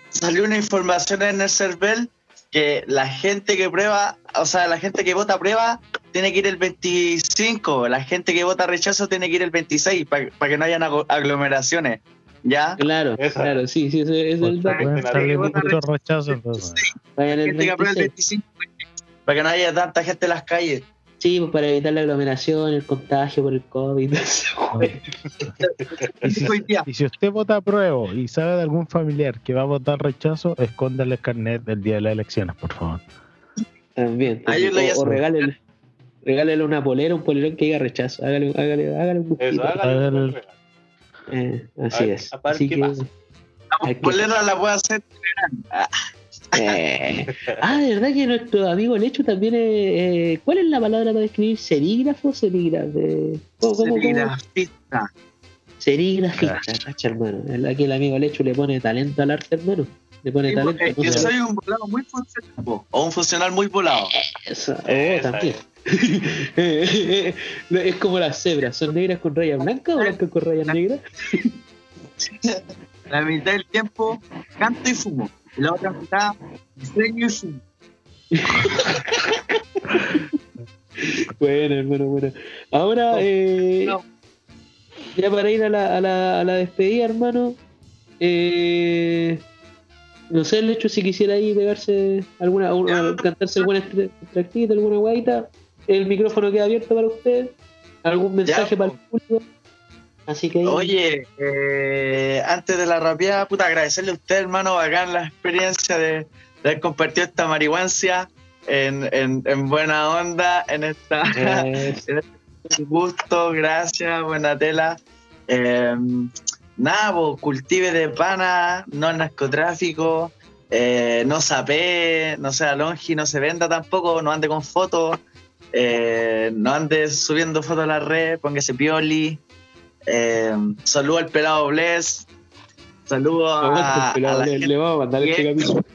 salió una información en el CERVEL que la gente que prueba, o sea, la gente que vota prueba tiene que ir el 25, la gente que vota rechazo tiene que ir el 26 para que no hayan aglomeraciones. ¿Ya? claro, Esa. claro, sí, sí, ese, es el dato. pueden salir vota muchos rechazos. entonces. Vayan La el gente que aprueba el 26. 25 para que no haya tanta gente en las calles. Sí, pues para evitar la aglomeración, el contagio por el COVID. Y si, y usted vota apruebo y sabe de algún familiar que va a votar rechazo, escóndale el carnet del día de las elecciones, por favor. También. O, o regálele, regálele una polera, un polerón que diga rechazo. Hágale, hágale, hágale un Eso, gustito. hágale. Eh, así A ver, es. a ver Así qué que, pasa. hay que- Polera la puede hacer. Eh, Ah, de verdad que nuestro amigo Lecho también es. eh, ¿Cuál es la palabra para describir? ¿Serígrafo o serígrafo? Eh, ¿Cómo, cómo? Serigrafista. Serigrafista, cacha, hermano. El- Aquí el amigo Lecho le pone talento al arte, hermano. Le pone Sí, talento. no yo soy un volado muy funcional o un funcional muy volado. Eso, Esa también. Eh, es como las cebras, ¿son negras con rayas blancas o blancas con rayas negras? La mitad del tiempo canto y fumo. Y la otra mitad fumo. Bueno, hermano, bueno. Ahora, eh, No. ya para ir a la, a la, a la despedida, hermano, eh, no sé, el hecho si quisiera ahí pegarse alguna, una- cantarse alguna extra- extractita, alguna guaita, el micrófono queda abierto para usted, algún mensaje Ya, para el público. Así que ahí- Oye, eh, antes de la rapeada, puta, agradecerle a usted, hermano, bacán la experiencia de, de haber compartido esta marihuancia en, en, en buena onda, en esta eh, Un gusto, gracias, buena tela. Eh, nada, cultive de pana, no el narcotráfico, eh, no sape, no sea longi, no se venda tampoco, no ande con fotos, eh, no ande subiendo fotos a la red, póngase pioli. Eh, saludo al pelado Bless, saludo a, a pelado, la le, gente le vamos a mandar este capítulo.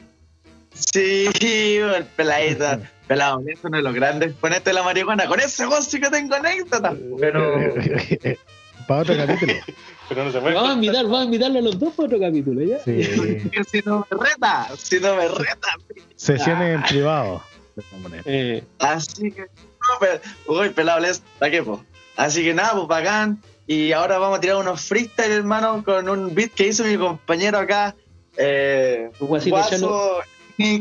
Sí, el peladito. Pelado, es uno de los grandes exponentes de la marihuana. Con ese voz sí que tengo anécdotas. Pero. Para otro capítulo. Pero no se puede. Vamos a invitar, vamos a invitarle a los dos para otro capítulo, ¿ya? Sí. si no me reta, si no me reta. Sesiones en privado. de esta manera. Eh, Así que. No, pero, uy, pelado, les da que po. Así que nada, pues bacán. Y ahora vamos a tirar unos freestyle, hermano, con un beat que hizo mi compañero acá. Eh. Guaso.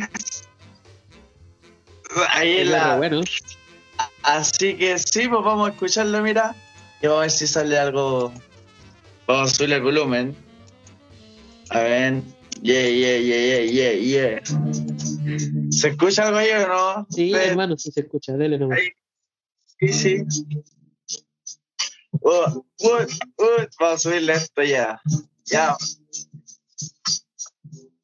Ahí en la. Bueno, Así que sí, pues vamos a escucharlo, mira. Y vamos a ver si sale algo. Vamos a subirle el volumen. A ver. Yeah, yeah, yeah, yeah, yeah, yeah. ¿Se escucha algo ahí o no? sí, hermano, si se escucha, dele nomás. Sí, sí. Uh, uh, uh, vamos a subirle esto ya. Ya.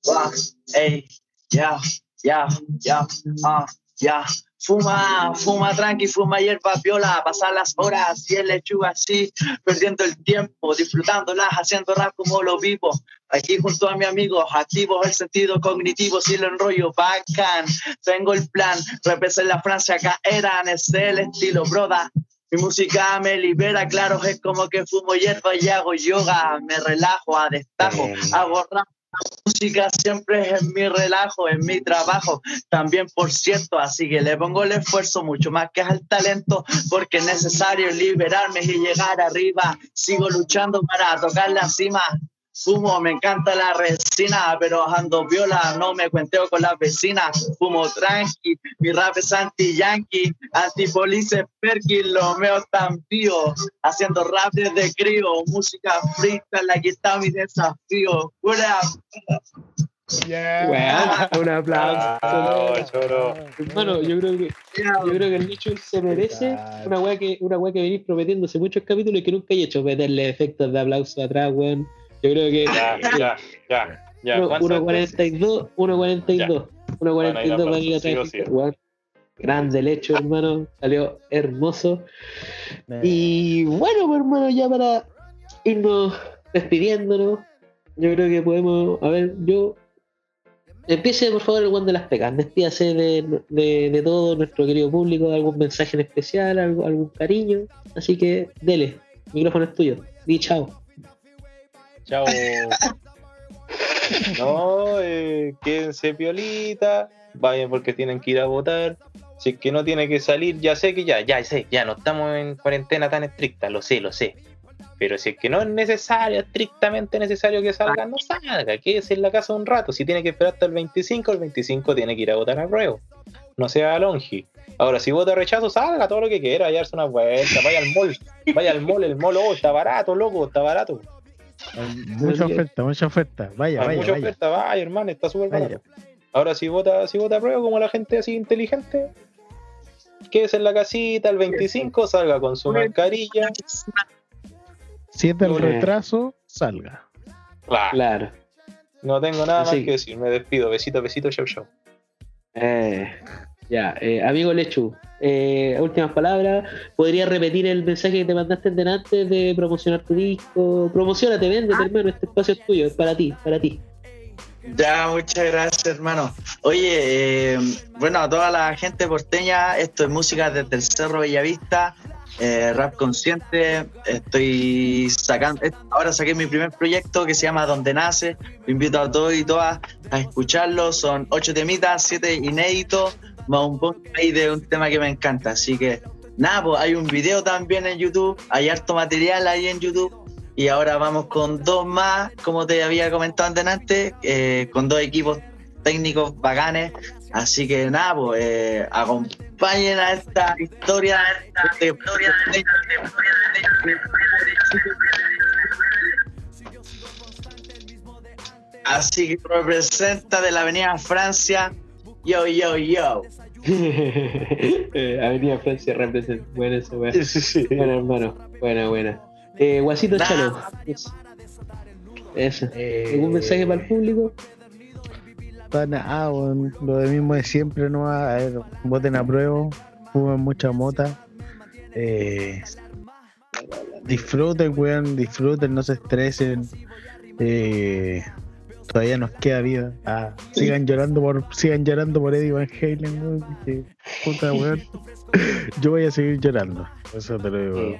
Wow. Ey. Ya. Ya. Ya. Ah. Ya. Fuma, fuma tranqui, fuma hierba viola, pasar las horas y el lechuga así, perdiendo el tiempo, disfrutándolas, haciendo rap como lo vivo. Aquí junto a mi amigo, activo el sentido cognitivo, si lo enrollo, bacán. Tengo el plan, represent la Francia, acá eran, es el estilo, broda. Mi música me libera, claro, es como que fumo hierba y hago yoga, me relajo, a destajo, hago rap. La música siempre es mi relajo, es mi trabajo, también por cierto, así que le pongo el esfuerzo mucho más que al talento, porque es necesario liberarme y llegar arriba. Sigo luchando para tocar la cima. Fumo, me encanta la resina, pero ando viola, no me cuenteo con las vecinas. Fumo tranqui, mi rap es anti-yankee, anti-police perky, lo mío tan pío. Haciendo rap desde crío, música freestyle, aquí está mi desafío. Up? Weón, un aplauso. Ah, choro. Hermano, yo creo que yo creo que el nicho se merece una weá que una weá que venís prometiendo hace muchos capítulos y que nunca he hecho, meterle efectos de aplauso atrás, weón. Yo creo que Ya, ya, ya. ya. uno- ¿Cuántas 1.42, 1.42, 1.42 Bueno, para ir atrás. Grande el hecho, hermano. Salió hermoso. Y bueno, pues, hermano, ya para irnos despidiéndonos, yo creo que podemos. A ver, yo. Empiece por favor el Juan de las Pecas. Despídase de, de, de todo nuestro querido público, algún mensaje en especial, algo, algún cariño. Así que dele, el micrófono es tuyo. Di chao. Chao. No, eh, quédense piolita, vayan porque tienen que ir a votar. Si es que no tiene que salir, ya sé que ya, ya sé, ya no estamos en cuarentena tan estricta, lo sé, lo sé. Pero si es que no es necesario, estrictamente necesario que salga, no salga, quédese en la casa un rato. Si tiene que esperar hasta el 25, el 25 tiene que ir a votar a prueba. No sea longi. Ahora, si vota rechazo, salga todo lo que quiera, darse una vuelta, vaya al mall, vaya al mall, el mall, oh, está barato, loco, está barato. Mucha oferta, mucha oferta. Vaya, Hay vaya, mucha vaya. oferta, vaya, hermano, está súper barato. Ahora, si vota, si vota a prueba, como la gente así inteligente, quédese en la casita, el 25, salga con su mascarilla. Si es del retraso, salga. Claro. Claro. No tengo nada Sí. más que decir, me despido. Besito, besito, chau, chau. Eh, ya, eh, amigo Lechu, eh, últimas palabras. ¿Podrías repetir el mensaje que te mandaste delante de promocionar tu disco? Promocionate, véndete, hermano. Este espacio es tuyo, es para ti, para ti. Ya, muchas gracias, hermano. Oye, eh, bueno, a toda la gente porteña, esto es música desde el Cerro Bellavista, eh, rap consciente. Estoy sacando, ahora saqué mi primer proyecto que se llama Donde Nace. Invito a todos y todas a escucharlo. Son ocho temitas, siete inéditos, más un poco ahí de un tema que me encanta. Así que, nada, pues hay un video también en YouTube, hay harto material ahí en YouTube. Y ahora vamos con dos más, como te había comentado antes, eh, con dos equipos técnicos bacanes. Así que nada, pues eh, acompañen a esta historia. Esta historia Así que representa de la Avenida Francia. Yo, yo, yo. Eh, Avenida Francia representa. Buena esa weá. Buena, hermano. Buena, buena. Eh, Guasito Nah. Chalo. Eso. Eso. Eh, ¿Algún mensaje para el público? Ah, bueno, lo de mismo de siempre, ¿no? A ver, voten a prueba, fumen mucha mota. Eh, disfruten, weón, disfruten, no se estresen. Eh, todavía nos queda vida. Ah, sigan llorando por, sigan llorando por Eddie Van Halen, weón. que puta, weón. Yo voy a seguir llorando, eso te lo digo. weón.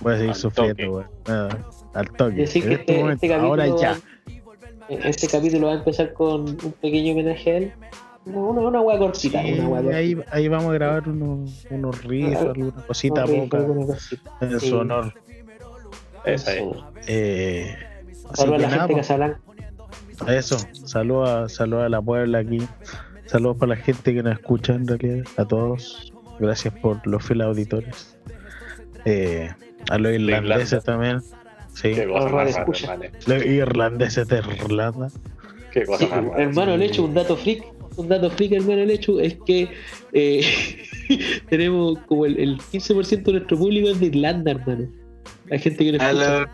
Voy a seguir Al sufriendo, toque. weón. Nada, al toque. En este este, momento, capítulo, ahora ya. Eh, este capítulo va a empezar con un pequeño homenaje a él. Una, una, hueá cortita, Sí, una hueá cortita. ahí, ahí vamos a grabar unos, unos riffs, Ah, alguna cosita poca cosita. en Sí. su honor. Esa es. Eso. Eh, Saludos a la nada, gente de pues, Casablanca. eso, saludos a, saludos a la Puebla aquí, saludos para la gente que nos escucha en realidad, a todos, gracias por los fieles auditores. Eh, a los irlandeses también, sí, Qué cosa más rara, hermano. los irlandeses de Irlanda. Qué cosa Sí, más rara. hermano Lechu, un dato freak, un dato freak, hermano Lechu, es que eh, tenemos como el, el 15% de nuestro público es de Irlanda, hermano. La gente que nos A escucha.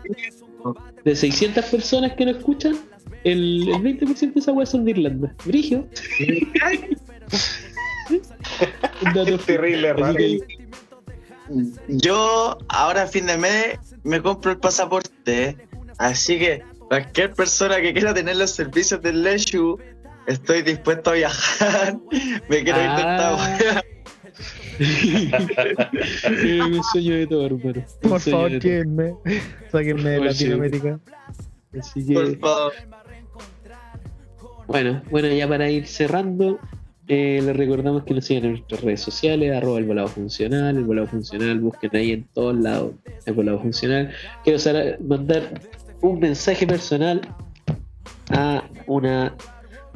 De 600 personas que nos escuchan, el, el 20% de esa weá son de Irlanda. Brigio. Un dato Es terrible, que- Yo ahora a fin de mes me compro el pasaporte, así que cualquier persona que quiera tener los servicios del Leshu, estoy dispuesto a viajar. Me quiero ir de esta Ah. wea. Un sueño de todo, hermano. Por favor, llévenme. Sáquenme de. Latinoamérica. Así que, Por favor. bueno, bueno, ya para ir cerrando, eh, les recordamos que nos sigan en nuestras redes sociales, arroba el volado funcional, el volado funcional, busquen ahí en todos lados el volado funcional. Quiero mandar un mensaje personal a una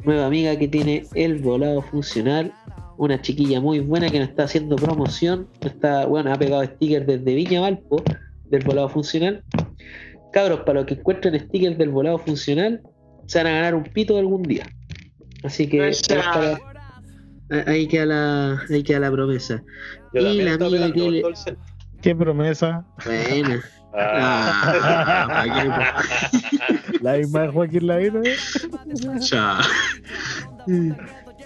nueva amiga que tiene el volado funcional, una chiquilla muy buena que nos está haciendo promoción, está, bueno, ha pegado stickers desde Viña Valpo del volado funcional. Cabros, para los que encuentren stickers del volado funcional, se van a ganar un pito algún día. Así que ahí queda la, ahí queda la promesa. Yo Y la amiga que le-. Qué promesa. Buena. Ah. Ah, La misma de Joaquín Lavín. ¿eh? Ya.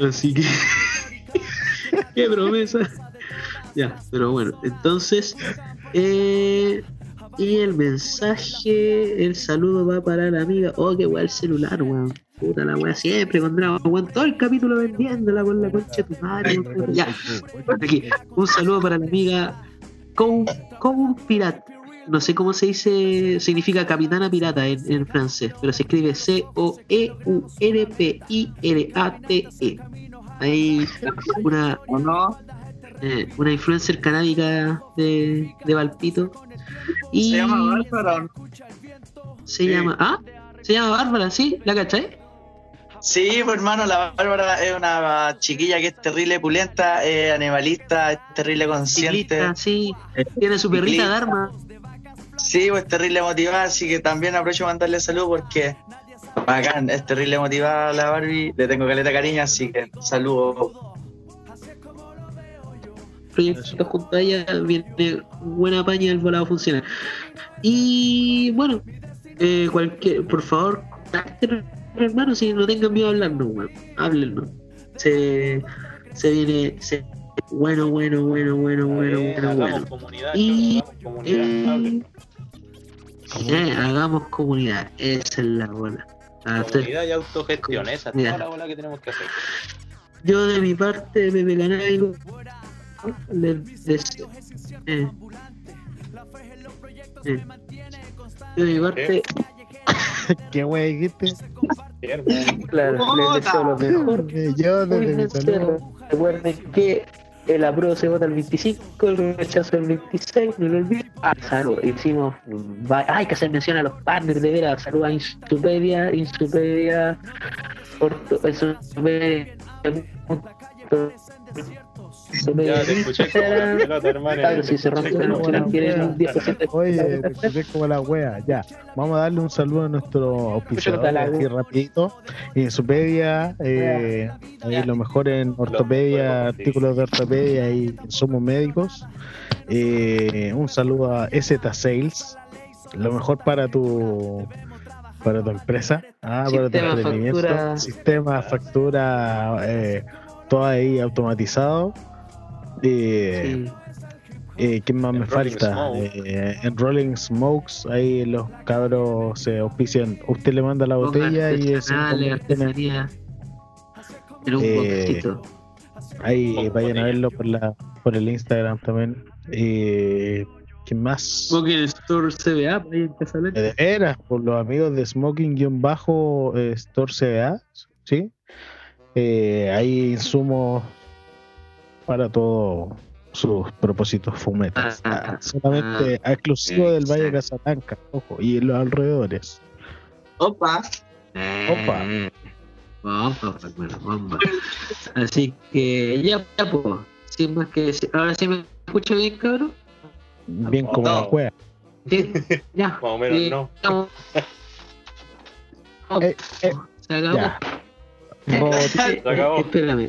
Así que. Qué promesa. Ya, pero bueno, entonces. eh, y el mensaje, el saludo va para la amiga. Oh, qué guay el celular, weón. Puta la weá, siempre con Dragon. Todo el capítulo vendiéndola con la concha de tu madre. Ya, aquí. Un saludo para la amiga Con, un pirata. No sé cómo se dice, significa capitana pirata en, en francés, pero se escribe E C-O-E-U-N-P-I-R-A-T-E. Hay una, ¿O no? eh, una influencer canábica de, de Valpito. Y ¿Se llama Bárbara se llama. ¿Ah? Se llama Bárbara, ¿sí? ¿La cachai? Sí, pues hermano, la Bárbara es una chiquilla que es terrible pulenta, es animalista, es terrible consciente. Ciclista, sí. Tiene su perrita Ciclista. Dharma. Sí, pues terrible motivada, así que también aprovecho para mandarle salud porque bacán, es terrible motivada la Barbie, le tengo caleta de cariño, así que saludos. proyectos junto a ella viene buena paña el volado funciona y bueno eh, cualquier por favor hermano si no tengan miedo a hablarnos weón. háblennos se, se viene se- bueno bueno bueno bueno bueno Eh, bueno hagamos bueno. comunidad, y hagamos comunidad, hablen. eh, hagamos comunidad. Esa es la bola Comunidad y autogestión, esa es toda la bola que tenemos que hacer. yo de mi parte Pepe Canábico les deseo. Eh, eh, yo de mi parte ¿Qué wey dijiste? Claro, les deseo lo mejor. Yo desde mi salud. Recuerden que el apruebo se vota el 25, el rechazo el 26, no lo olviden. Ah, salud, hicimos. va- Hay que hacer mención a los partners de veras. Salud a Insupedia, Insupedia, Orto, Insupedia. Ya te escuché como la pelota, hermano. Claro, si se rompe la emocional, quieren un 10% de Oye, te escuché como la wea. Ya, vamos a darle un saludo a nuestro auspiciador wea. rapidito. Insupedia, eh, ahí lo mejor en ortopedia, artículos de ortopedia y insumos médicos. Eh, un saludo a Z Sales, lo mejor para tu para tu empresa, ah, para tu Sistema emprendimiento, factura. sistema, factura, eh, todo ahí automatizado. Eh, eh, ¿Quién más me falta? Eh, en Rolling Smokes, ahí los cabros se auspician. Usted le manda la botella y es artesanía. Un Eh, ahí vayan a verlo por la por el Instagram también. Eh, ¿Quién más? Smoking Store CBA, ahí en Casablanca. Eh, De veras, por los amigos de Smoking-Store CBA, ¿sí? Eh, hay insumos para todos sus propósitos fumetas. Ah, Ah, solamente exclusivo del Valle de Casablanca, ojo, y en los alrededores. Opa, Opa. Bomba, hermano, bomba. Así que ya, ya pues. Sin más que decir. Ahora sí me escucho bien, cabrón. Bien como No. la juega. Sí, ya. Más o menos Sí, no. Eh, eh, Se acabó. Eh, Se acabó. Espérame.